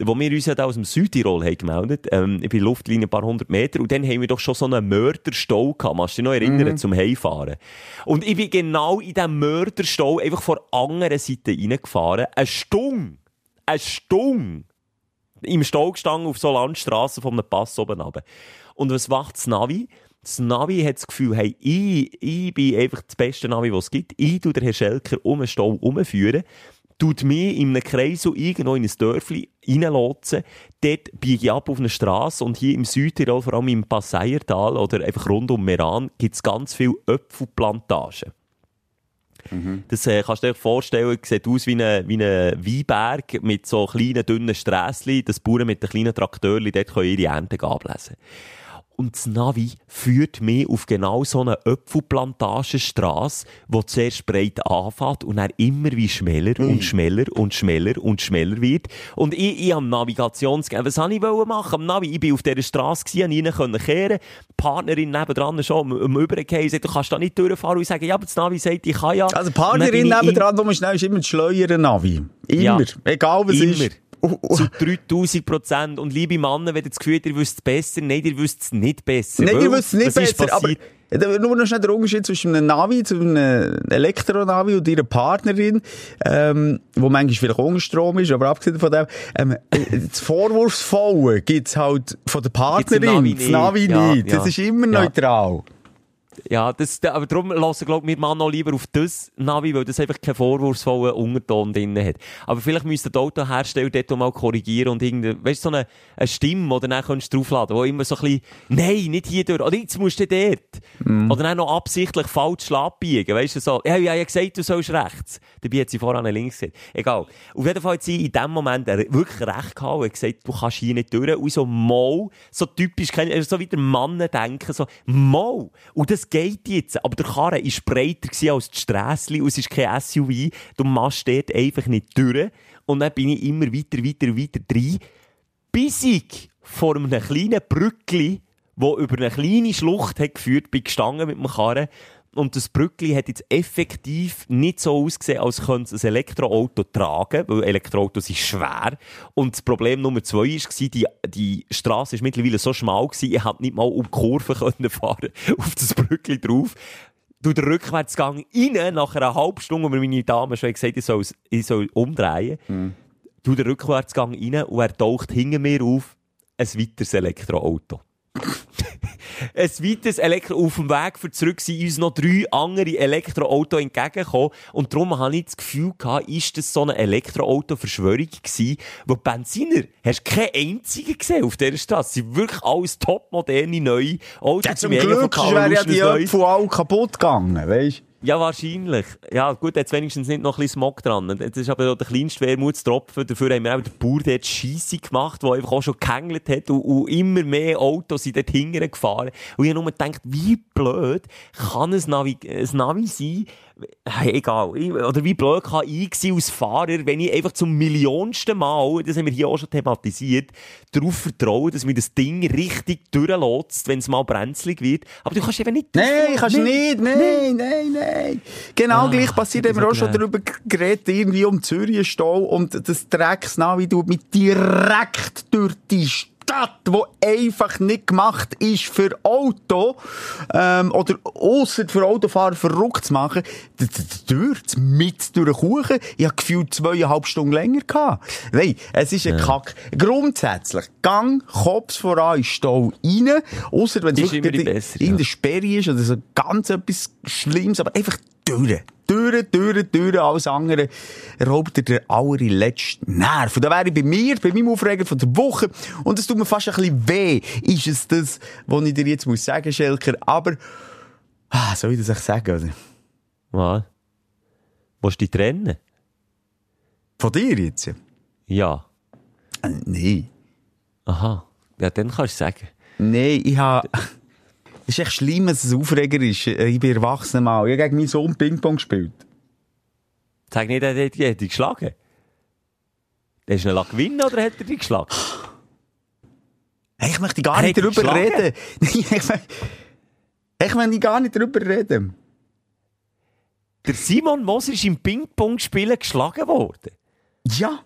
Wo wir uns ja da aus dem Südtirol haben gemeldet, ähm, ich bin Luftlinie ein paar hundert Meter, und dann haben wir doch schon so einen Mörderstau gehabt, kannst du dich noch erinnern, zum Heimfahren. Und ich bin genau in diesem Mörderstau einfach von der anderen Seite reingefahren, eine Stunde, eine Stunde im Stau gestanden auf so Landstraßen von einem Pass oben runter. Und was macht das Navi? Das Navi hat das Gefühl, hey, ich, ich bin einfach das beste Navi, das es gibt. Ich tue den Herrn Schelker um den Stau herumführen, tut mich in einem Kreis so irgendwo in ein Dörfli reinlotsen. Dort biege ich ab auf eine Straße und hier im Südtirol, vor allem im Passeiertal oder einfach rund um Meran, gibt es ganz viele Äpfelplantagen. Das äh, kannst du dir vorstellen, sieht aus wie ein, wie ein Weinberg mit so kleinen, dünnen Strässchen, dass die Bauern mit den kleinen Traktörchen dort können ihre Ernte ablesen Und das Navi führt mich auf genau so eine Äpfelplantagenstrasse, die zuerst breit anfängt und dann immer wie schneller und schneller und schneller und schneller wird. Und ich, ich am Navigations... Was wollte ich machen am Navi? Ich bin auf dieser Strasse gewesen, habe rein kehren. Die Partnerin nebendran schon am, am Übergehen sagt, du kannst da nicht durchfahren. Und ich sage, ja, aber das Navi sagt, ich kann ja. Also, dann Partnerin ich nebendran, wo man schnell ist, immer das Schleudern Navi. Immer. Ja. Egal was Immer. ist. Oh, oh. Zu 3000 Prozent. Und liebe Männer, wenn ihr das Gefühl habt, ihr wisst es besser, nein, ihr wisst es nicht besser. Nein, ihr wisst es nicht besser, aber? Ja, nur noch schnell der Unterschied zwischen einem Navi, einem Elektronavi und ihrer Partnerin, ähm, wo manchmal vielleicht ohne Strom ist, aber abgesehen von dem, ähm, äh, das Vorwurfsvolle gibt's halt von der Partnerin, Navi das nicht. Navi Ja, nicht. ja. Das ist immer Ja. neutral. Ja, das, aber darum lassen, glaub ich, wir Mann noch lieber auf das Navi, weil das einfach keinen vorwurfsvollen Unterton drin hat. Aber vielleicht müsste der Autohersteller dort mal korrigieren und irgendwie, weißt du, so eine, eine Stimme, die du dann kannst draufladen, wo immer so ein bisschen, nein, nicht hier durch, oder jetzt musst du dort. Oder dann noch absichtlich falsch abbiegen, weißt du, so, ja, ich ja gesagt, du sollst rechts. Dabei hat sie voran links gesehen. Egal. Auf jeden Fall hat sie in dem Moment wirklich recht gehabt und gesagt, du kannst hier nicht durch. Und so, mal, so typisch, so wie der Mann denken, so, mal. Und das geht jetzt. Aber der Karren war breiter als die Strässli und es ist kein SUV. Du machst dort einfach nicht durch. Und dann bin ich immer weiter, weiter, weiter rein. Bis ich vor einem kleinen Brückli, wo über eine kleine Schlucht hat geführt, bin gestanden mit dem Karren. Und das Brückli hat jetzt effektiv nicht so ausgesehen, als könnte es ein Elektroauto tragen, weil Elektroautos sind schwer. Und das Problem Nummer zwei war, die, die Straße ist mittlerweile so schmal gewesen, ich konnte nicht mal um die Kurve (laughs) können fahren, auf das Brückli drauf. Du den Rückwärtsgang rein, nach einer halben Stunde, wo mir meine Dame schon gesagt hat, ich soll, ich soll umdrehen. Du den Rückwärtsgang rein und er taucht hinter mir auf, ein weiteres Elektroauto. (laughs) ein weiteres Elektro auf dem Weg für zurück sind uns noch drei andere Elektroautos entgegengekommen. Und darum habe ich das Gefühl gehabt, ist das so eine Elektroauto-Verschwörung gewesen, wo die Benziner, hast du keinen einzigen gesehen auf dieser Straße. Sie sind wirklich alles topmoderne, neue Autos. Ja, zum Glück von wäre ja die Ruschnes neu. Äpfel alle kaputt gegangen, weisst Ja, wahrscheinlich. Ja, gut, jetzt wenigstens nicht noch ein bisschen Smog dran. Das ist aber der kleinste Wermutstropfen. Dafür haben wir auch den Bauer dort Scheisse gemacht, der einfach auch schon gehängelt hat und, und immer mehr Autos sind dort hinterher gefahren. Und ich habe nur gedacht, wie blöd kann ein Navi, ein Navi sein, hey, egal, oder wie blöd kann ich sein als Fahrer, wenn ich einfach zum millionsten Mal, das haben wir hier auch schon thematisiert, darauf vertraue, dass mir das Ding richtig durchlässt, wenn es mal brenzlig wird. Aber du kannst eben nicht... Nein, kannst du nicht. Nein, nein, nein. Genau Ah, gleich passiert, haben wir auch schon darüber geredet, irgendwie um Zürich Stau und das Drecksnavi tut mich direkt durch die Stadt, wo einfach nicht gemacht ist für Auto, ähm, oder ausser für Autofahrer verrückt zu machen, durch, mit durch den Kuchen. Ich habe gefühlt zweieinhalb Stunden länger gehabt. Nein, es ist ein Kack. Grundsätzlich, Gang, Kopf voran in Stau rein, ausser wenn es wirklich die gerade bessere, in ja. der Sperre ist oder so ganz etwas Schlimmes, aber einfach durch. Durch, durch, durch, alles andere raubt dir der allerletzte Nerv. Und da wäre ich bei mir, bei meinem Aufreger von der Woche, und es tut mir fast ein bisschen weh, ist es das, was ich dir jetzt muss sagen, Schelker, aber, ah, soll ich das echt sagen, oder? Was? Willst du dich trennen? Von dir jetzt? Ja. Äh, nein. Aha. Ja, dann kannst du sagen. Nein, ich habe... (laughs) Es ist echt schlimm, dass es ein Aufreger ist. Äh, Ich bin erwachsen mal. Ich habe gegen meinen Sohn Ping-Pong gespielt. Sag nicht, er hat dich geschlagen. Hast du ihn gewinnen oder hat er dich geschlagen? Hey, ich möchte gar Er nicht darüber reden. (laughs) Ich, möchte- ich möchte gar nicht darüber reden. Der Simon Moser ist im Ping-Pong-Spielen geschlagen worden. Ja.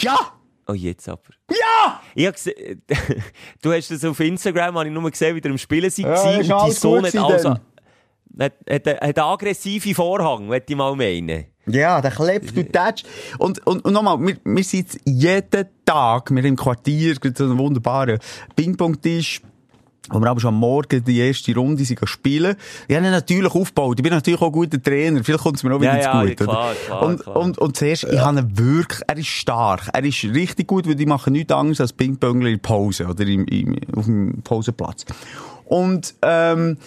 Ja! Oh, jetzt aber. Ja! Ich gesehen, (laughs) du hast das auf Instagram, habe ich nur gesehen, wie ihr am Spielen seid. Ja, und Sohn gut hat also, hat, hat, hat einen aggressiven Vorhang, möchte ich mal meinen. Ja, der klebt und tätscht. Und, und, und nochmal, wir, wir sind jeden Tag, wir im Quartier, so einen wunderbaren Ping-Pong-Tisch, wo wir aber schon am Morgen die erste Runde sind spielen. Ich habe ihn natürlich aufgebaut. Ich bin natürlich auch ein guter Trainer. Vielleicht kommt es mir auch wieder Ja, zu ja, gut. klar, klar, und, klar. Und, und zuerst, ich habe ihn wirklich, er ist stark. Er ist richtig gut, weil die machen nichts anderes als Ping-Pongler in der Pause oder im, im, auf dem Pausenplatz. Und, ähm,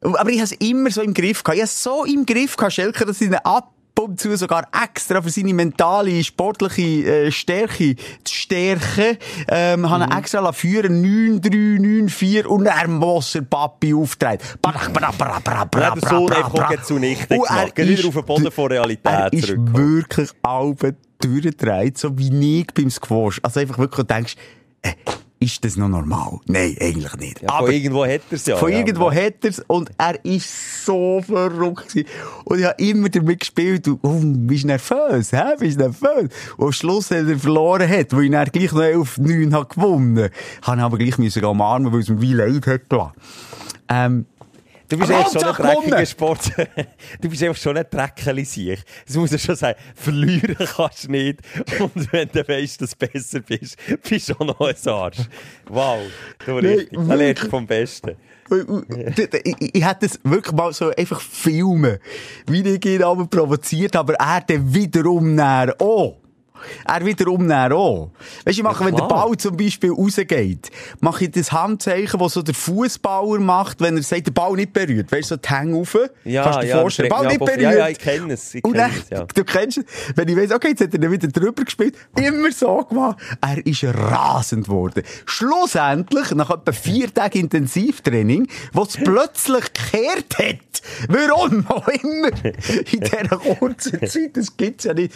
aber ich habe es immer so im Griff gehabt. Ich habe es so im Griff gehabt, Schelker, dass ich ihn ab und zu sogar extra für seine mentale, sportliche äh, Stärke zu stärken, ähm, mhm. habe ihn extra führen, 9-3, 9-4 und er muss der Papi auftreten. Bra, bra, bra, bra, bra, Ja, der Sohn einfach auch zunichte er gemacht. Wieder ist- auf den Boden von Realität Er ist zurückgekommen. wirklich alle durchgedreht, so wie ich beim Squash. Also einfach wirklich denkst, äh, ist das noch normal? Nein, eigentlich nicht. Ja, von irgendwo hat er es ja. Von ja. irgendwo hat er es und er ist so verrückt gewesen. Und ich habe immer damit gespielt und, oh, bist du nervös, hä? Bist du nervös? Und am Schluss, als er verloren hat, wo ich dann gleich noch 11, 9 hat gewonnen, habe ich aber gleich müssen umarmen, weil es mir wie leid hat gelassen. Ähm, Du bist einfach schon ein dreckiger Sport. (laughs) du bist einfach schon ein Dreckeli sich. Das muss ich schon sagen. Verlieren (laughs) kannst du nicht. Und wenn du weißt, dass du besser bist, bist du auch noch ein Arsch. Wow. Du richtig. Da lernst vom Besten. ich, hätte es wirklich mal so einfach filmen, wie ich ihn aber provoziert, aber er dann wiederum näher auch. Er wiederum näher auch. Weißt du, ich mache, wenn der. Ball zum Beispiel rausgeht, mache ich das Handzeichen, das so der Fußballer macht, wenn er sagt, der Ball nicht berührt. Weißt du, so die Hänge rauf. Ja, Kannst du dir ja, vorstellen? das Ball nicht berührt. Ja, ja, ich kenne es, ich Und dann, es, ja. du kennst es, wenn ich weiss, okay, jetzt hat er wieder drüber gespielt, immer so gemacht. Er ist rasend geworden. Schlussendlich, nach etwa vier Tagen Intensivtraining, wo es plötzlich gekehrt hat. Warum auch immer. In dieser kurzen (laughs) Zeit, das gibt's ja nicht.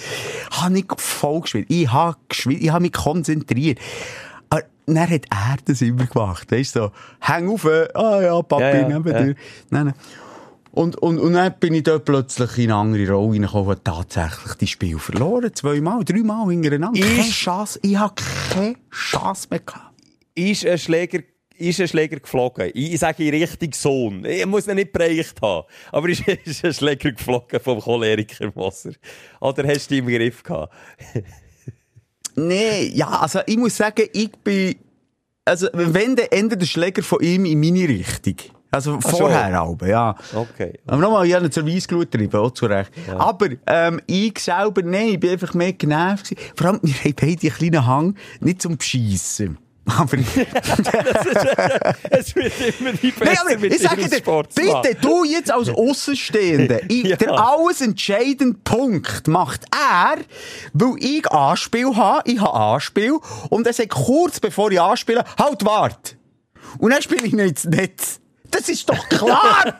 Habe ich voll gespielt. Ich habe gespielt, ich habe mich konzentriert. Aber dann hat er das immer gemacht. Weißt so, häng auf, ah ja, Papi, Ja, ja, neben ja. dir. Nein, nein. Und, und, und dann bin ich dort plötzlich in eine andere Rolle reingekommen, tatsächlich die Spiel verloren. Zweimal, dreimal hintereinander. Ist- Keine Chance. Ich habe keine Chance mehr gehabt. Ist ein Schläger, ist ein Schläger geflogen? Ich, ich sage in Richtung Sohn. Ich muss ihn nicht bereicht haben. Aber ist, (laughs) ist ein Schläger geflogen vom Choleriker Moser? Oder hast du ihn im Griff gehabt? (laughs) Nee, ja, also ich muss sagen, ich bin, also wenn, dann ändert der Schläger von ihm in meine Richtung. Also vorher aber, ja. Okay. Aber nochmal, ich habe ihn zur Weissglut getrieben, auch zu Recht. Aber, ähm, ich selber, nein, ich bin einfach mehr genervt gewesen. Vor allem, wir haben beide einen kleinen Hang, nicht zum Beschissen. Aber, Es (laughs) wird immer die Nein, aber mit ich sage dir, bitte, du jetzt als Außenstehende, ich- Ja. der (laughs) alles entscheidende Punkt macht er, weil ich Anspiel habe, ich habe Anspiel, und er sagt kurz bevor ich anspiele, halt, wart. Und dann spiele ich nicht ins Netz. Das ist doch klar!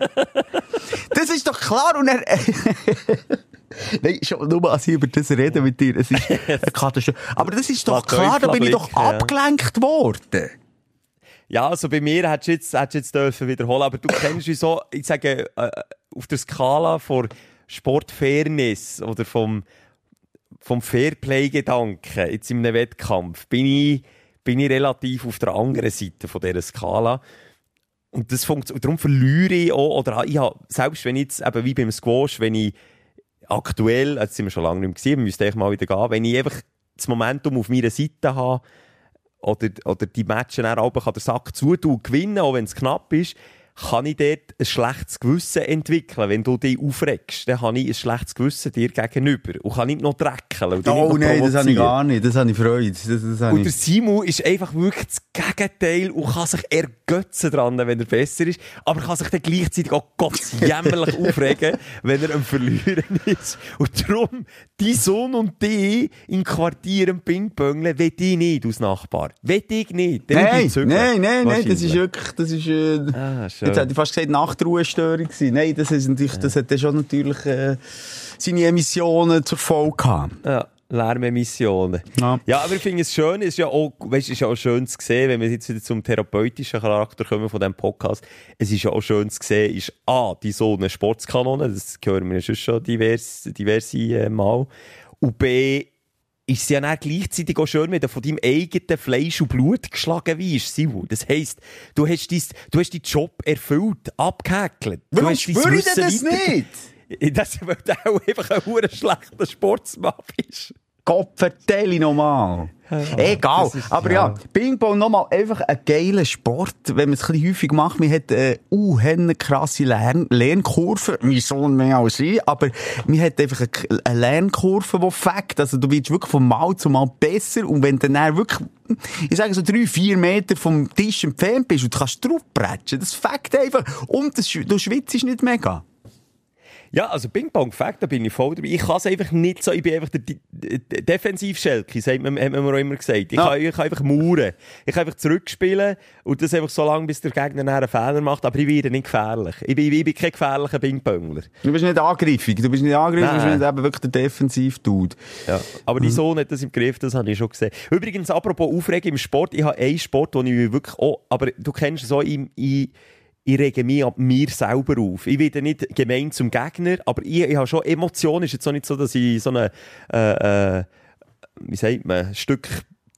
(laughs) das ist doch klar! Und er... Nein, schon nur als ich über das rede mit dir, es ist (laughs) eine Katastrophe. Aber das ist doch klar, da bin ich doch ja. abgelenkt worden. Ja, also bei mir hättest du jetzt, hättest jetzt dürfen wiederholen, aber du kennst wie so, ich sage, äh, auf der Skala von Sportfairness oder vom, vom Fairplay-Gedanken jetzt in einem Wettkampf bin ich, bin ich relativ auf der anderen Seite von dieser Skala. Und das funktioniert, darum verliere ich auch, oder ich habe, selbst wenn ich jetzt, eben wie beim Squash, wenn ich aktuell, jetzt sind wir schon lange nicht mehr gesehen, wir müssten eigentlich mal wieder gehen, wenn ich einfach das Momentum auf meiner Seite habe, oder, oder die Matches auch kann der Sack zutun und gewinnen, auch wenn es knapp ist, kann ich dort ein schlechtes Gewissen entwickeln. Wenn du dich aufregst, dann habe ich ein schlechtes Gewissen dir gegenüber und kann nicht noch dreckeln. Oh nein, das habe ich gar nicht. Das habe ich Freude. Das, das habe Und der. Simu ist einfach wirklich das Gegenteil und kann sich ergötzen dran, wenn er besser ist. Aber kann sich dann gleichzeitig auch gottsjämmerlich (laughs) aufregen, wenn er am Verlieren ist. Und darum, die Sohn und die in Quartieren Ping-Pöngeln, will ich nicht aus Nachbar. Will ich nicht. Dann Nein, nein, nein, nein, das ist wirklich, das ist, äh, Ah, schön. jetzt hätte ich fast gesagt, Nachtruhestörung gewesen. Nein, das ist natürlich, das hat schon natürlich, äh, seine Emissionen zur Folge gehabt. Ja, Lärmemissionen. Ja. Ja, aber ich finde es schön, es ist ja auch, weißt, ist ja auch schön zu sehen, wenn wir jetzt wieder zum therapeutischen Charakter kommen von diesem Podcast. Es ist ja auch schön zu sehen, ist A, die so eine Sportskanone, das hören wir ja schon schon divers, diverse äh, Mal. Und B, ist es ja dann gleichzeitig auch schön, wenn du von deinem eigenen Fleisch und Blut geschlagen wirst, Sivu. Das heisst, du hast, dein, du hast deinen Job erfüllt, abgehäkelt. Du Warum hast dein spüre ich das nicht? (laughs) Das, weil du auch einfach ein schlechter Sportsmann bist. Gott nochmal. Egal. das ist- Aber ja, Ping-Pong nochmal einfach ein geiler Sport, wenn man es ein bisschen häufig macht. Man hat eine uh, krasse Lern Lernkurve. Mein Sohn mehr als ich. Aber man hat einfach eine, Lernkurve, die fängt. Also du wirst wirklich von Mal zu Mal besser. Und wenn du dann wirklich, ich sage so drei, vier Meter vom Tisch entfernt bist und du kannst draufbretschen, das fängt einfach. Und das, du schwitzt nicht mega. Ja, also Ping-Pong-Fact, da bin ich voll dabei. Ich kann es einfach nicht so, ich bin einfach der D- D- Defensivschelke, man, hat man mir auch immer gesagt. Ich, Ja. kann, ich kann einfach mauern. Ich kann einfach zurückspielen und das einfach so lange, bis der Gegner einen Fehler macht, aber ich werde nicht gefährlich. Ich bin, ich bin kein gefährlicher Ping-Pongler. Du bist nicht angriffig. Du bist nicht angriffig, du bist Nein. nicht eben wirklich der Defensiv-Dude. Ja. Aber Mhm. die Sohn hat das im Griff, das habe ich schon gesehen. Übrigens, apropos Aufregen im Sport, ich habe einen Sport, den ich wirklich auch, aber du kennst so, ich, ich, ich rege mich ab mir selber auf. Ich werde nicht gemein zum Gegner, aber ich, ich habe schon Emotionen. Es ist jetzt auch nicht so, dass ich so eine, äh, äh, wie sagt man, Stück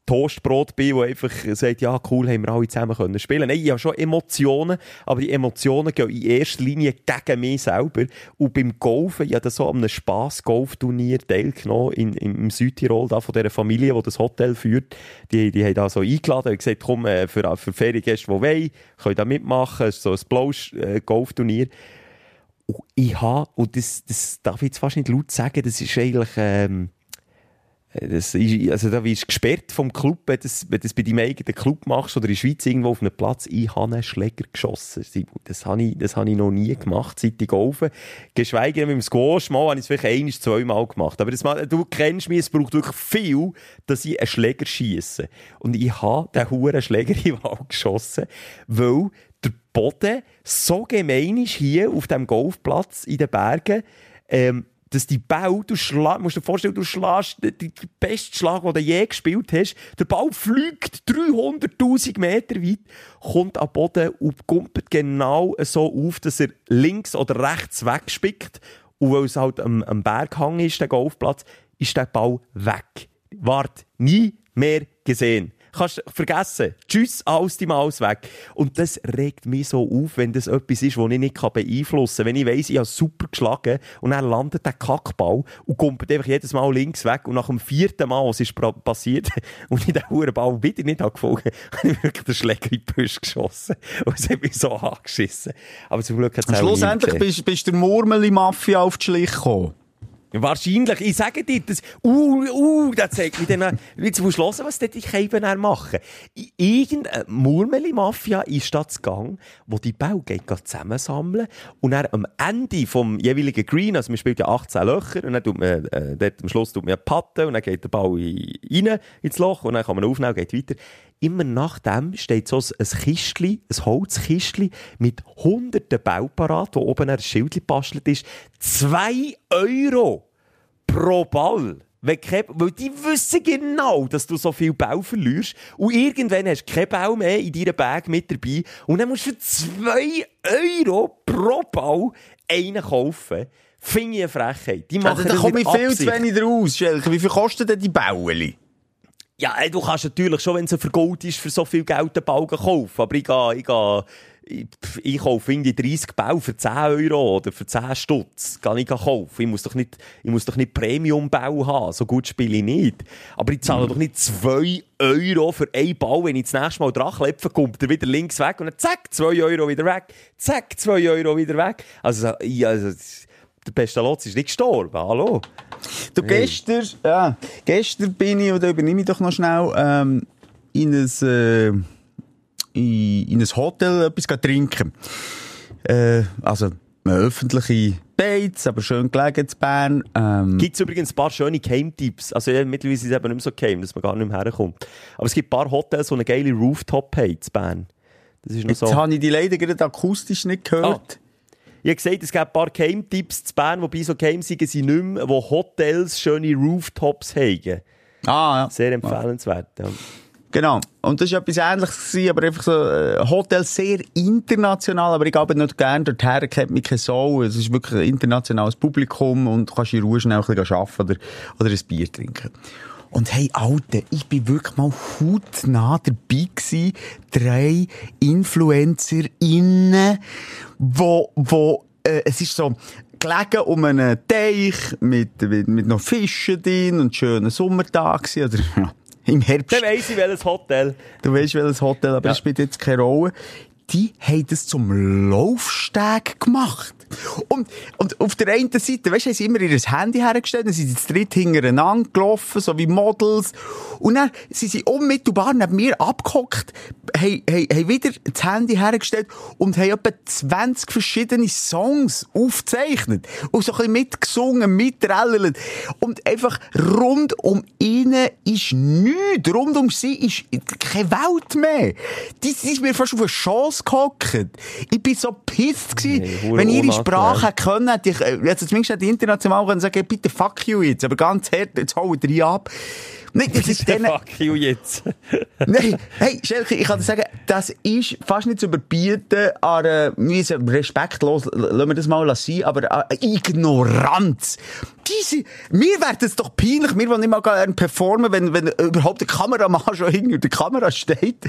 Toastbrot bin, wo einfach sagt, ja, cool, haben wir alle zusammen können spielen. Nein, ich habe schon Emotionen, aber die Emotionen gehen in erster Linie gegen mich selber. Und beim Golfen, ich habe so an einem Spass-Golfturnier teilgenommen in, im Südtirol, da von dieser Familie, die das Hotel führt. Die, die haben da so eingeladen und gesagt, komm, äh, für, für Feriengäste, die wollen, können da mitmachen. Es ist so ein Blows-Golfturnier. Und ich habe, und das, das darf ich jetzt fast nicht laut sagen, das ist eigentlich, ähm, das ist, also da wirst du gesperrt vom Club, wenn du das, wenn das bei deinem eigenen Club machst oder in der Schweiz irgendwo auf einem Platz. Ich habe einen Schläger geschossen. Das habe ich, das habe ich noch nie gemacht, seit ich golfe. Geschweige denn mit dem Squash, mal habe ich es vielleicht ein, zweimal gemacht. Aber das, du kennst mich, es braucht wirklich viel, dass ich einen Schläger schiesse. Und ich habe den huren Schläger (laughs) in den Wald geschossen, weil der Boden so gemein ist hier auf dem Golfplatz in den Bergen, ähm, dass die Ball, du schla musst dir vorstellen, du schlägst den, den besten Schlag, den du je gespielt hast. Der Ball fliegt 300.000 Meter weit, kommt am Boden und kumpelt genau so auf, dass er links oder rechts wegspickt. Und weil es halt am, am Berghang ist, der Golfplatz, ist der Ball weg. Wart, nie mehr gesehen. Kannst vergessen. Tschüss, aus die Maus weg. Und das regt mich so auf, wenn das etwas ist, das ich nicht beeinflussen kann. Wenn ich weiss, ich habe super geschlagen und dann landet der Kackball und kommt einfach jedes Mal links weg. Und nach dem vierten Mal, was ist passiert, (laughs) und ich den Hurenball wieder nicht habe gefunden, (laughs) habe ich wirklich den Schläger in die Büsche geschossen. (laughs) Und es hat mich so angeschissen. Aber zum Glück hat es Schlussendlich bist, bist der Murmeli-Mafia auf die Schliche gekommen. Wahrscheinlich. Ich sage dir, das, uh, uh, das zeigt mir dann, jetzt musst du hören, was die Keiben machen. Irgendeine Murmeli-Mafia ist da zu Gang, wo die Bau geht geht zusammensammeln und dann am Ende vom jeweiligen Green, also man spielt ja 18 Löcher und dann tut man, äh, dort am Schluss tut man ja Patten und dann geht der Ball in- rein ins Loch und dann kann man aufnehmen und geht weiter. Immer nach dem steht so ein Kistli, ein Holzkistli mit hunderten Bauparat, wo oben ein Schild gebastelt ist. Zwei Euro pro Ball. Weil die wissen genau, dass du so viel Bau verlierst. Und irgendwann hast du keinen Bau mehr in deiner Bag mit dabei. Und dann musst du für 2 Euro pro Bau einen kaufen. Finde ich eine Frechheit. Die machen Also, da komme ich viel zu wenig raus, Schelke. Wie viel kosten denn die Bauli? Ja, du kannst natürlich schon, wenn es für Gold ist, für so viel Geld einen Balken kaufen. Aber ich gehe, ich gehe, ich, ich kaufe irgendwie 30 Bau für 10 Euro oder für 10 Stutz. Kann ich kaufen. Ich muss doch nicht, ich muss doch nicht Premium-Bau haben. So gut spiele ich nicht. Aber ich zahle doch nicht 2 Euro für einen Bau. Wenn ich das nächste Mal dran klepfe, kommt er wieder links weg und dann zack, 2 Euro wieder weg. Zack, 2 Euro wieder weg. Also, ich, also, der Pestalozzi ist nicht gestorben. Hallo? Du, gestern, ja, gestern bin ich, oder übernehme ich doch noch schnell, ähm, in ein, äh, in, in ein Hotel etwas trinken. Äh, also, eine öffentliche Dates, aber schön gelegen in Bern. Ähm, Gibt es übrigens ein paar schöne Game-Tipps. Also ja, mittlerweile ist es eben nicht mehr so game, dass man gar nicht mehr herkommt. Aber es gibt ein paar Hotels, die eine geile Rooftop haben in Bern. Das ist noch jetzt so. habe ich die leider gerade akustisch nicht gehört. Ich habe gesagt, es gibt ein paar Game-Tipps in Bern, wobei so Games sind sie nicht mehr, wo Hotels schöne Rooftops haben. Ah, ja. Sehr empfehlenswert. Ja. Genau. Und das war etwas Ähnliches, aber einfach so, äh, Hotel sehr international, aber ich gehe nicht gerne dorthin, kennt mich keine Sau. Es ist wirklich ein internationales Publikum und du kannst in Ruhe schnell ein bisschen arbeiten oder, oder ein Bier trinken. Und hey, Alter, ich bin wirklich mal hautnah dabei gewesen, drei InfluencerInnen, wo, wo, äh, es ist so, gelegen um einen Teich mit, mit, mit noch Fischen drin und schönen Sommertag gewesen, oder, (laughs) ja, im Herbst. Dann weiss ich, welches Hotel. Du weißt, welches Hotel, aber Ja. das spielt jetzt keine Rolle. Die haben das zum Laufsteg gemacht. Und, und auf der einen Seite, weißt du, haben sie immer ihr Handy hergestellt, dann sind sie zu dritt hintereinander gelaufen, so wie Models. Und dann sind sie unmittelbar neben mir abgehockt, haben, haben, haben wieder das Handy hergestellt und haben etwa 20 verschiedene Songs aufgezeichnet. Und so ein bisschen mitgesungen, mittrellert. Und einfach rund um ihnen ist nichts. Rund um sie ist keine Welt mehr. Die sind mir fast auf eine Chance gehockt. Ich bin so pissed gewesen. Nee, Wenn ihre. Sprache können, hätte ich, also zumindest hätte ich international können sagen, bitte fuck you jetzt. Aber ganz hart, jetzt hau hier ab. Nein, das ist denen, Fuck you jetzt. (laughs) Nein, hey, Schelke, ich kann dir sagen, das ist fast nicht zu überbieten an äh, respektlos, lassen wir das mal sein, aber an Ignoranz. Diese, mir wäre das doch peinlich, wir wollen nicht mal gerne performen, wenn, wenn überhaupt der Kameramann (laughs) schon hinter der Kamera steht.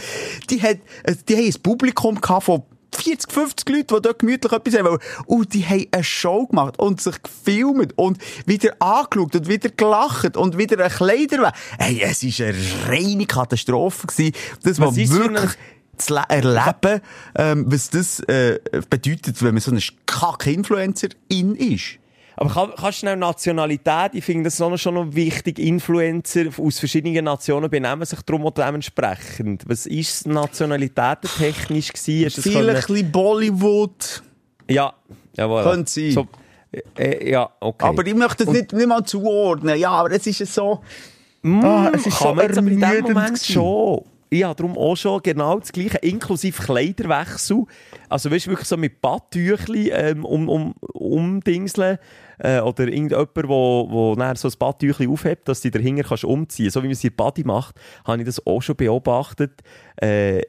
Die hat, äh, die haben ein Publikum gehabt von 40, 50 Leute, die dort gemütlich etwas haben wollen. Und die haben eine Show gemacht und sich gefilmt und wieder angeschaut und wieder gelacht und wieder ein Kleider. Hey, es war eine reine Katastrophe gewesen. Das war Was für wirklich zu le- erleben, ähm, was das äh, bedeutet, wenn man so ein Kack-Influencer-in ist. Aber kann, kannst du schnell Nationalität, ich finde das auch schon noch wichtig, Influencer aus verschiedenen Nationen benehmen sich darum auch dementsprechend. Was ist Nationalitäten technisch gewesen? Hast du das Vielleicht ein können- bisschen Bollywood. Ja, jawohl. Könnte sein. So, äh, ja, okay. Aber ich möchte das nicht, nicht mal zuordnen. Ja, aber es ist so... Ah, es ist so kann man jetzt aber in dem Moment schon. Ich habe darum auch schon genau das Gleiche, inklusive Kleiderwechsel. Also, weißt du, wirklich so mit Badtüchli ähm, um, um, umdingseln. Äh, oder irgendjemand, wo, wo nachher so ein Badtüchli aufhebt, dass du dich dahinter kannst umziehen So wie man es in der Body macht, habe ich das auch schon beobachtet. Äh,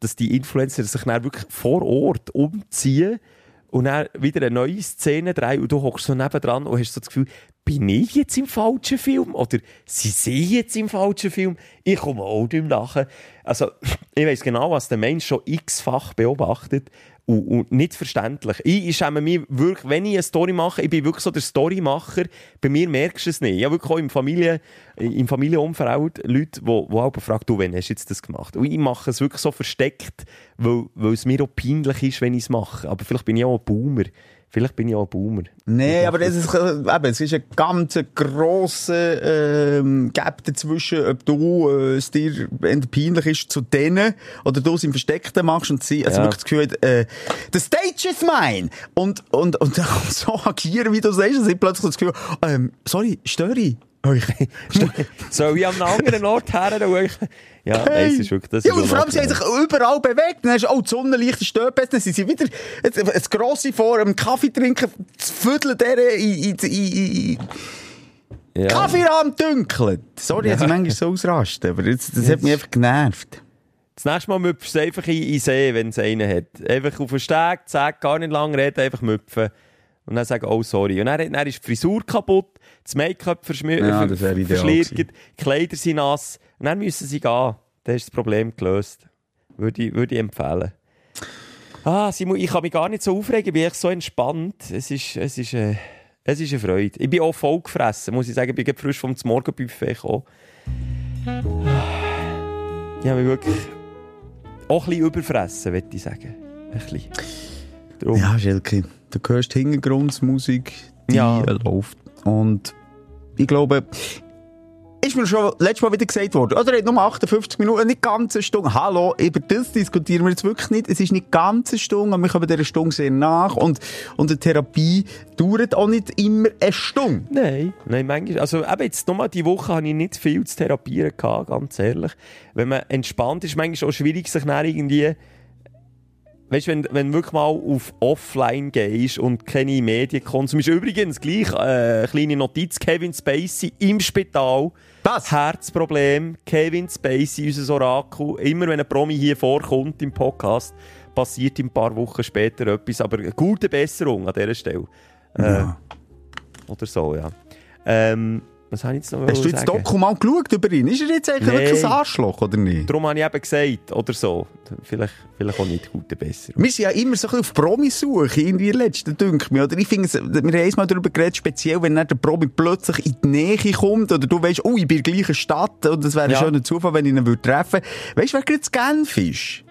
dass, die Influencer sich dann wirklich vor Ort umziehen und dann wieder eine neue Szene drehen und du hockst so nebendran und hast so das Gefühl, bin ich jetzt im falschen Film? Oder sie sind jetzt im falschen Film? Ich komme auch dem nachher. Also, (laughs) ich weiß genau, was der Mensch schon x-fach beobachtet und, und nicht verständlich. Ich, ich schäme mich wirklich, wenn ich eine Story mache, ich bin wirklich so der Storymacher, bei mir merkst du es nicht. Ich habe wirklich auch im, Familie, im Familienumfeld Leute, die, die auch fragen, du, wann hast du jetzt das gemacht? Und ich mache es wirklich so versteckt, weil, weil es mir auch peinlich ist, wenn ich es mache. Aber vielleicht bin ich auch ein Boomer. Vielleicht bin ich auch ein Boomer. Nee, aber das ist, äh, eben, es ist ein ganz grosser ähm, Gap dazwischen, ob du äh, es dir peinlich ist zu denen oder du es im Versteckten machst und sie also Ja. wirklich das Gefühl äh, the stage is mine! Und, und, und (laughs) so agieren, wie du sagst, und sie plötzlich das Gefühl, ähm, sorry, störe ich? (laughs) Soll ich an einem anderen Ort her? Ja, nein, es ist wirklich, das ja, und vor allem, sie haben sich überall bewegt. Dann hast du, oh, die Sonne leicht stört besser. Dann sind sie wieder, jetzt, das Grosse vor dem Kaffee trinken, das Viertel der in, in, in, in Ja. Kaffeeraum dünkelt. Sorry, dass ich manchmal so ausraste, aber jetzt, das hat mich einfach genervt. Das nächste Mal müpfst du einfach in, in See, wenn es einen hat. Einfach auf den Steg, zack, gar nicht lange reden, einfach müpfen. Und dann sagen, oh sorry. Und dann, dann ist die Frisur kaputt, das Make-up Ja, das verschliert, Kleider sind nass. Und dann müssen sie gehen. Dann ist das Problem gelöst. Würde ich, würde ich empfehlen. Ah, Simon, ich kann mich gar nicht so aufregen, ich bin echt so entspannt. Es ist, es ist, äh, es ist eine Freude. Ich bin auch voll gefressen, muss ich sagen. Ich bin frisch vom Morgenbuffet gekommen. Ich habe mich wirklich auch ein bisschen überfressen, würde ich sagen. Ein bisschen. Darum. Ja, Schelke, du hörst Hintergrundmusik, die Ja. läuft. Und ich glaube, ist mir schon letztes Mal wieder gesagt worden, oder? Er hat nur 58 Minuten, nicht ganz eine Stunde. Hallo, über das diskutieren wir jetzt wirklich nicht. Es ist nicht ganz eine Stunde, aber wir kommen dieser Stunde sehr nach. Und, und eine Therapie dauert auch nicht immer eine Stunde. Nein, nein, manchmal. Also, eben jetzt nochmal, die Woche hatte ich nicht viel zu therapieren gehabt, ganz ehrlich. Wenn man entspannt ist, manchmal auch schwierig, sich dann irgendwie, weißt du, wenn, wenn du wirklich mal auf Offline gehst und keine Medien konsumierst. Übrigens, gleich, äh, kleine Notiz, Kevin Spacey im Spital. Was? Herzproblem, Kevin Spacey, unser Orakel. Immer wenn ein Promi hier vorkommt im Podcast, passiert ein paar Wochen später etwas. Aber eine gute Besserung an dieser Stelle. Äh, Ja. oder so, ja. Ähm, was habe ich jetzt noch Hast du jetzt sagen? Dokument geschaut über ihn? Ist er jetzt eigentlich Nein. wirklich ein Arschloch, oder nicht? Darum habe ich eben gesagt, oder so. Vielleicht, vielleicht auch nicht gute Besserung. Wir sind ja immer so ein bisschen auf Promi-Suche, irgendwie letzten, dünkt mir. Oder ich finde, wir haben einmal darüber geredet, speziell, wenn dann der Promi plötzlich in die Nähe kommt, oder du weißt, oh, ich bin in der gleichen Stadt, und das wäre Ja. ein schöner Zufall, wenn ich ihn würde treffen würde. Weißt du, wer gerade zu Genf ist?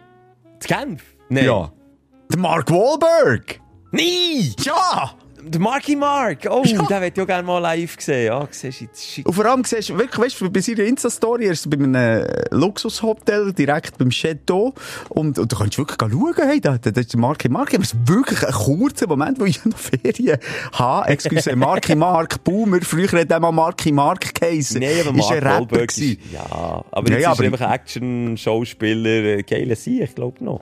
Zu Genf? Nein. Der Mark Wahlberg! Nein! Ja! Der Marky Mark! Oh, Ja. den ich auch gerne mal live gesehen. Ja, siehst du, jetzt schick- Und vor allem siehst du, wirklich, weißt du, bei seiner Insta-Story, er ist bei einem äh, Luxushotel, direkt beim Chateau, und, und du kannst wirklich schauen, hey, da, da, da ist der Marky Mark, aber es ist wirklich ein kurzer Moment, wo ich (laughs) noch Ferien habe. Excuse, Marky Mark Boomer, früher hat er mal Marky Mark geheißen. Nein, aber ist Mark ein Rapper ist, Ja, aber Ja, jetzt ja, ist er aber- einfach Action-Schauspieler, äh, geiler Sie, ich glaube noch.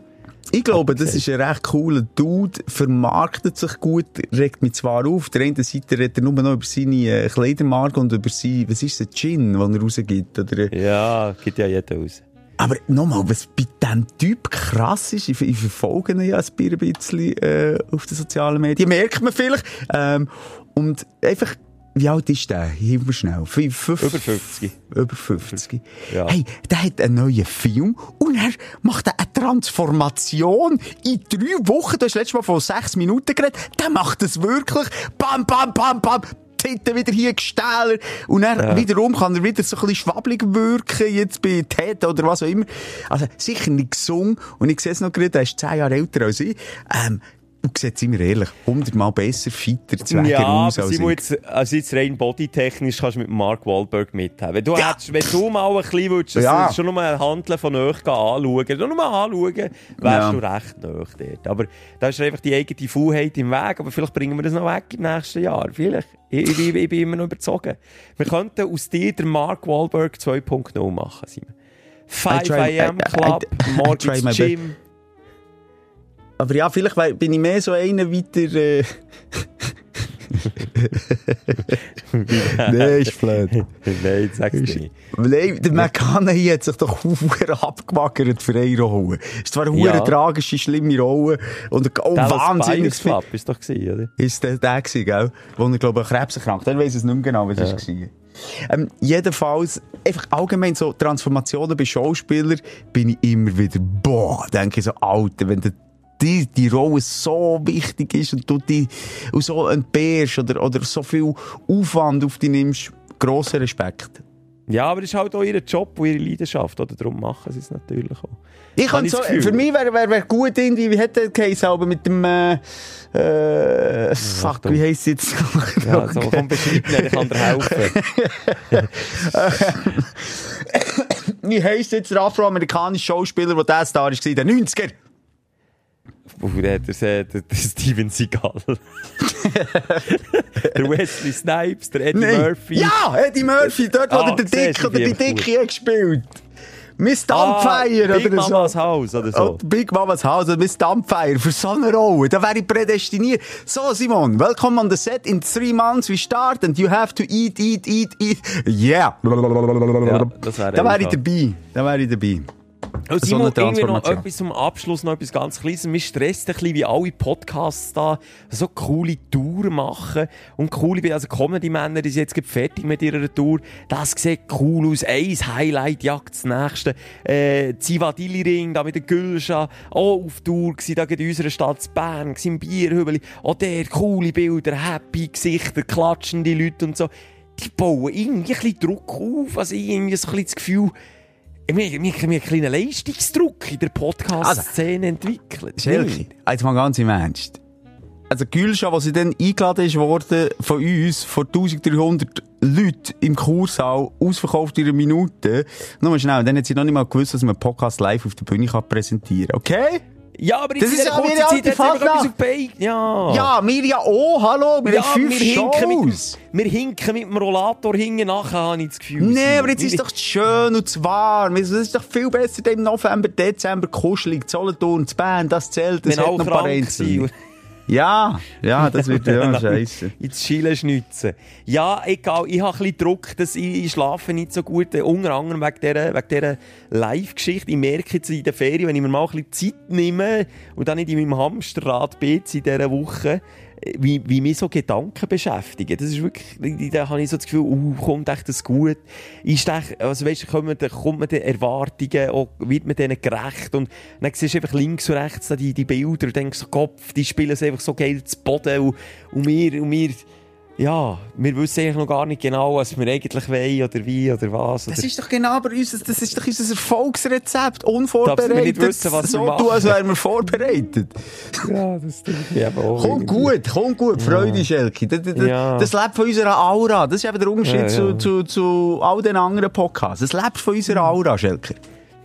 Ich glaube, das ist ein recht cooler Dude, vermarktet sich gut, regt mich zwar auf, der einen Seite redet er nur noch über seine äh, Kleidermarke und über sein, was ist das, Gin, den er rausgibt, oder, Ja, gibt ja jeder aus. Aber nochmal, was bei diesem Typ krass ist, ich, ich verfolge ihn ja ein bisschen äh, auf den sozialen Medien, merkt man vielleicht. Ähm, und einfach, wie alt ist der? Hilf mir schnell. Fünf, fünf, Über 50. Über 50. Ja. Hey, der hat einen neuen Film und er macht eine Transformation in drei Wochen. Du hast letztes Mal von sechs Minuten geredet. Der macht das wirklich. Bam, bam, bam, bam. Titten wieder hier gestähler. Und dann wiederum kann er wieder so ein bisschen schwabbelig wirken, jetzt bei Ted oder was auch immer. Also, sicher nicht gesungen. Und ich sehe es noch gerade, er ist zehn Jahre älter als ich. Ähm, und sieht, sind wir ehrlich, hundertmal besser, fitter, zweiger Ja, aus als ich. jetzt, also jetzt rein bodytechnisch kannst du mit Mark Wahlberg mithaben. Wenn du, Ja. hättest, wenn du mal ein bisschen würdest, Ja. ja. schon nur ein Handeln von euch anschauen, nur mal anschauen, wärst Ja. du recht nah dort. Aber da ist einfach die eigene Faulheit im Weg. Aber vielleicht bringen wir das noch weg im nächsten Jahr. Vielleicht. Ich, ich, bin- ich bin immer noch überzogen. Wir könnten aus dir den Mark Wahlberg 2.0 machen, Simon. 5 try- AM Club, morgens Gym. Aber ja, vielleicht bin ich mehr so einer weiter, äh... Nein, ist blöd. (laughs) Nein, sag's nicht. Nein, der McConaughey hat sich doch verdammt abgewackert für eine Rolle. Es war eine Ja. ja. tragische, schlimme Rolle. Und oh, wahnsinnig. Club ist doch gewesen, oder? Ist der, der gewesen, gell? Wo er, glaube ich, an Krebs erkrankt. Dann ich es nicht mehr genau, was es war. Ähm, jedenfalls, einfach allgemein so Transformationen bei Schauspielern bin ich immer wieder, boah, denke ich so, Alter, wenn der die, die Rolle so wichtig ist und du die so entbehrst oder, oder so viel Aufwand auf dich nimmst, grossen Respekt. Ja, aber das ist halt auch ihr Job und ihre Leidenschaft, oder? Darum machen sie es natürlich auch. Ich kann so, für mich wäre wär, wär gut irgendwie, wie hätte der Case aber mit dem, äh, äh fuck, wie heisst es jetzt? ja, so, komm, beschreib mir, ich kann dir helfen. (laughs) wie heisst jetzt der afroamerikanische Schauspieler, der der Star war, der 90er? Hoe heet er Steven Seagal. (laughs) der Wesley Snipes, der Eddie Murphy. Ja, Eddie Murphy, dort, ah, wo der dick oder die Dicke gespielt. Miss Dumpfire, ah, Big oder. Oh, Big Mamas House, oder so. Big Mamas House, oder Miss Dumpfire für so eine Rolle. Da wäre ich prädestiniert. So, Simon, welcome on the set. In three months we start and you have to eat, eat, eat, eat. Yeah. Ja, das wär da wäre ich, ich dabei. Da ich dabei. Und So eine irgendwie noch etwas zum Abschluss, noch etwas ganz Kleines. Mich stresst ein bisschen, wie alle Podcasts da so coole Touren machen. Und coole, also Comedy-Männer, die sind jetzt fertig mit ihrer Tour. Das sieht cool aus. Ein Highlight jagt das nächste. Äh, Zivadili-Ring, da mit der Gülscha. Auch auf Tour gsi, da in unserer Stadt Bern, im Bierhübeli. Auch der, coole Bilder, happy Gesichter, klatschende Leute und so. Die bauen irgendwie ein bisschen Druck auf. Also irgendwie so ein bisschen das Gefühl, wir, wir, haben einen kleinen Leistungsdruck in der Podcast-Szene entwickelt. Schelke, jetzt mal ganz im Ernst. Also Gülscha, als sie dann eingeladen ist worden von uns, von 1300 Leuten im Kursaal, ausverkauft in einer Minute. Nur mal schnell, dann hat sie noch nicht mal gewusst, dass man Podcast live auf der Bühne kann präsentieren kann. Okay? Ja, aber Das jetzt in ist ja kurzen Zeit alte hat Fasnacht. etwas auf. Ja. Ja, wir ja auch, hallo, wir Ja, haben fünf wir hinken, mit, wir hinken mit dem Rollator hinten nachher, habe ich das Gefühl. Nee, aber jetzt Wir- ist es doch schön und warm. Es ist doch viel besser im November, Dezember, kuschelig, Solothurn, zu Bern, das zählt, das Wenn hat noch ein paar Einzelne. Ja, ja, das wird ja (laughs) scheiße. ins Chile schnitzen. Ja, egal, ich habe ein bisschen Druck, dass ich, ich schlafe nicht so gut, äh, unter anderem wegen dieser, wegen dieser Live-Geschichte. Ich merke jetzt in der Ferien, wenn ich mir mal ein bisschen Zeit nehme und dann nicht in meinem Hamsterrad bin in dieser Woche, wie, wie mich so Gedanken beschäftigen. Das ist wirklich, da habe ich so das Gefühl, uh, kommt echt das gut? Ist echt, also weißt, kommt man, kommt man den Erwartungen, auch, wird man denen gerecht? Und dann siehst du einfach links und rechts die, die Bilder und denkst so, Kopf, die spielen es einfach so geil zu Boden und, und wir, und wir, ja, wir wissen eigentlich noch gar nicht genau, was wir eigentlich wollen oder wie oder was. Das oder ist doch genau aber unser, das ist doch unser Erfolgsrezept. Unvorbereitet. nicht wissen, was wir so tun, als wären wir vorbereitet. ja, das stimmt. Ja, aber auch Komm irgendwie. gut, komm gut, Freude, Schelke. Das, das, Ja. das lebt von unserer Aura. Das ist eben der Unterschied Ja, ja. Zu, zu, zu all den anderen Podcasts. Es lebt von unserer Aura, Schelke.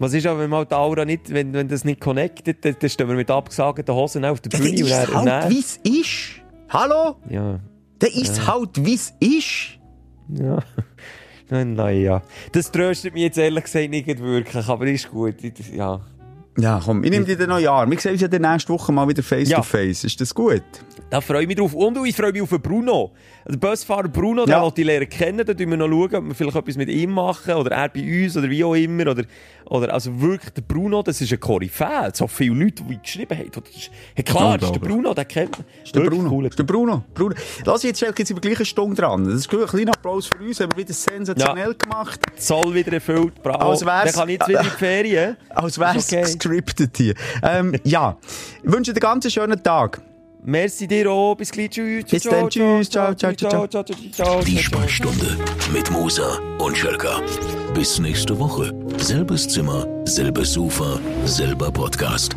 Was ist aber, wenn mal die Aura nicht, wenn, wenn das nicht connectet, dann, dann stehen wir mit abgesagten Hosen auf der Ja, dann Bühne ist und es dann, halt, wie es ist. Hallo? ja, Dann ist es halt, wie es ist. ja. (laughs) Nein, nein, ja. Das tröstet mich jetzt ehrlich gesagt nicht wirklich, aber ist gut. Ja. Ja, komm, ich nehme dir noch ein Jahr. Wir sehen uns ja nächste Woche mal wieder face Ja. to face. Ist das gut? Da freue ich mich drauf. Und ich freue mich auf den Bruno. Der Busfahrer Bruno, den Ja. wollte ich lernen kennen. Da schauen wir noch, schauen, ob wir vielleicht etwas mit ihm machen. Oder er bei uns, oder wie auch immer. Oder, oder also wirklich, der Bruno, das ist ein Koryphäe. So viele Leute, die geschrieben haben. Das ist, ja klar, das ist der Bruno, den kennt man. Ist der Bruno. cooler. Ist der Bruno. Bruno. Lass jetzt, Schelke, jetzt sind wir gleich eine Stunde dran. Das ist gut. Ein kleiner Applaus für uns. Haben wir wieder sensationell gemacht. Zoll wieder erfüllt, bravo. Als wär's- Dann kann ich jetzt wieder in die Ferien. (laughs) Als wäre es Ist okay. gescriptet hier. Ähm, ja. Ich wünsche dir einen ganz schönen Tag. Merci dir auch. Bis gleich. Tschüss. Bis dann. Tschüss. Ciao, ciao, ciao, ciao, ciao, ciao. Die Sprechstunde mit Musa und Schelka. Bis nächste Woche. Selbes Zimmer, selbes Sofa, selber Podcast.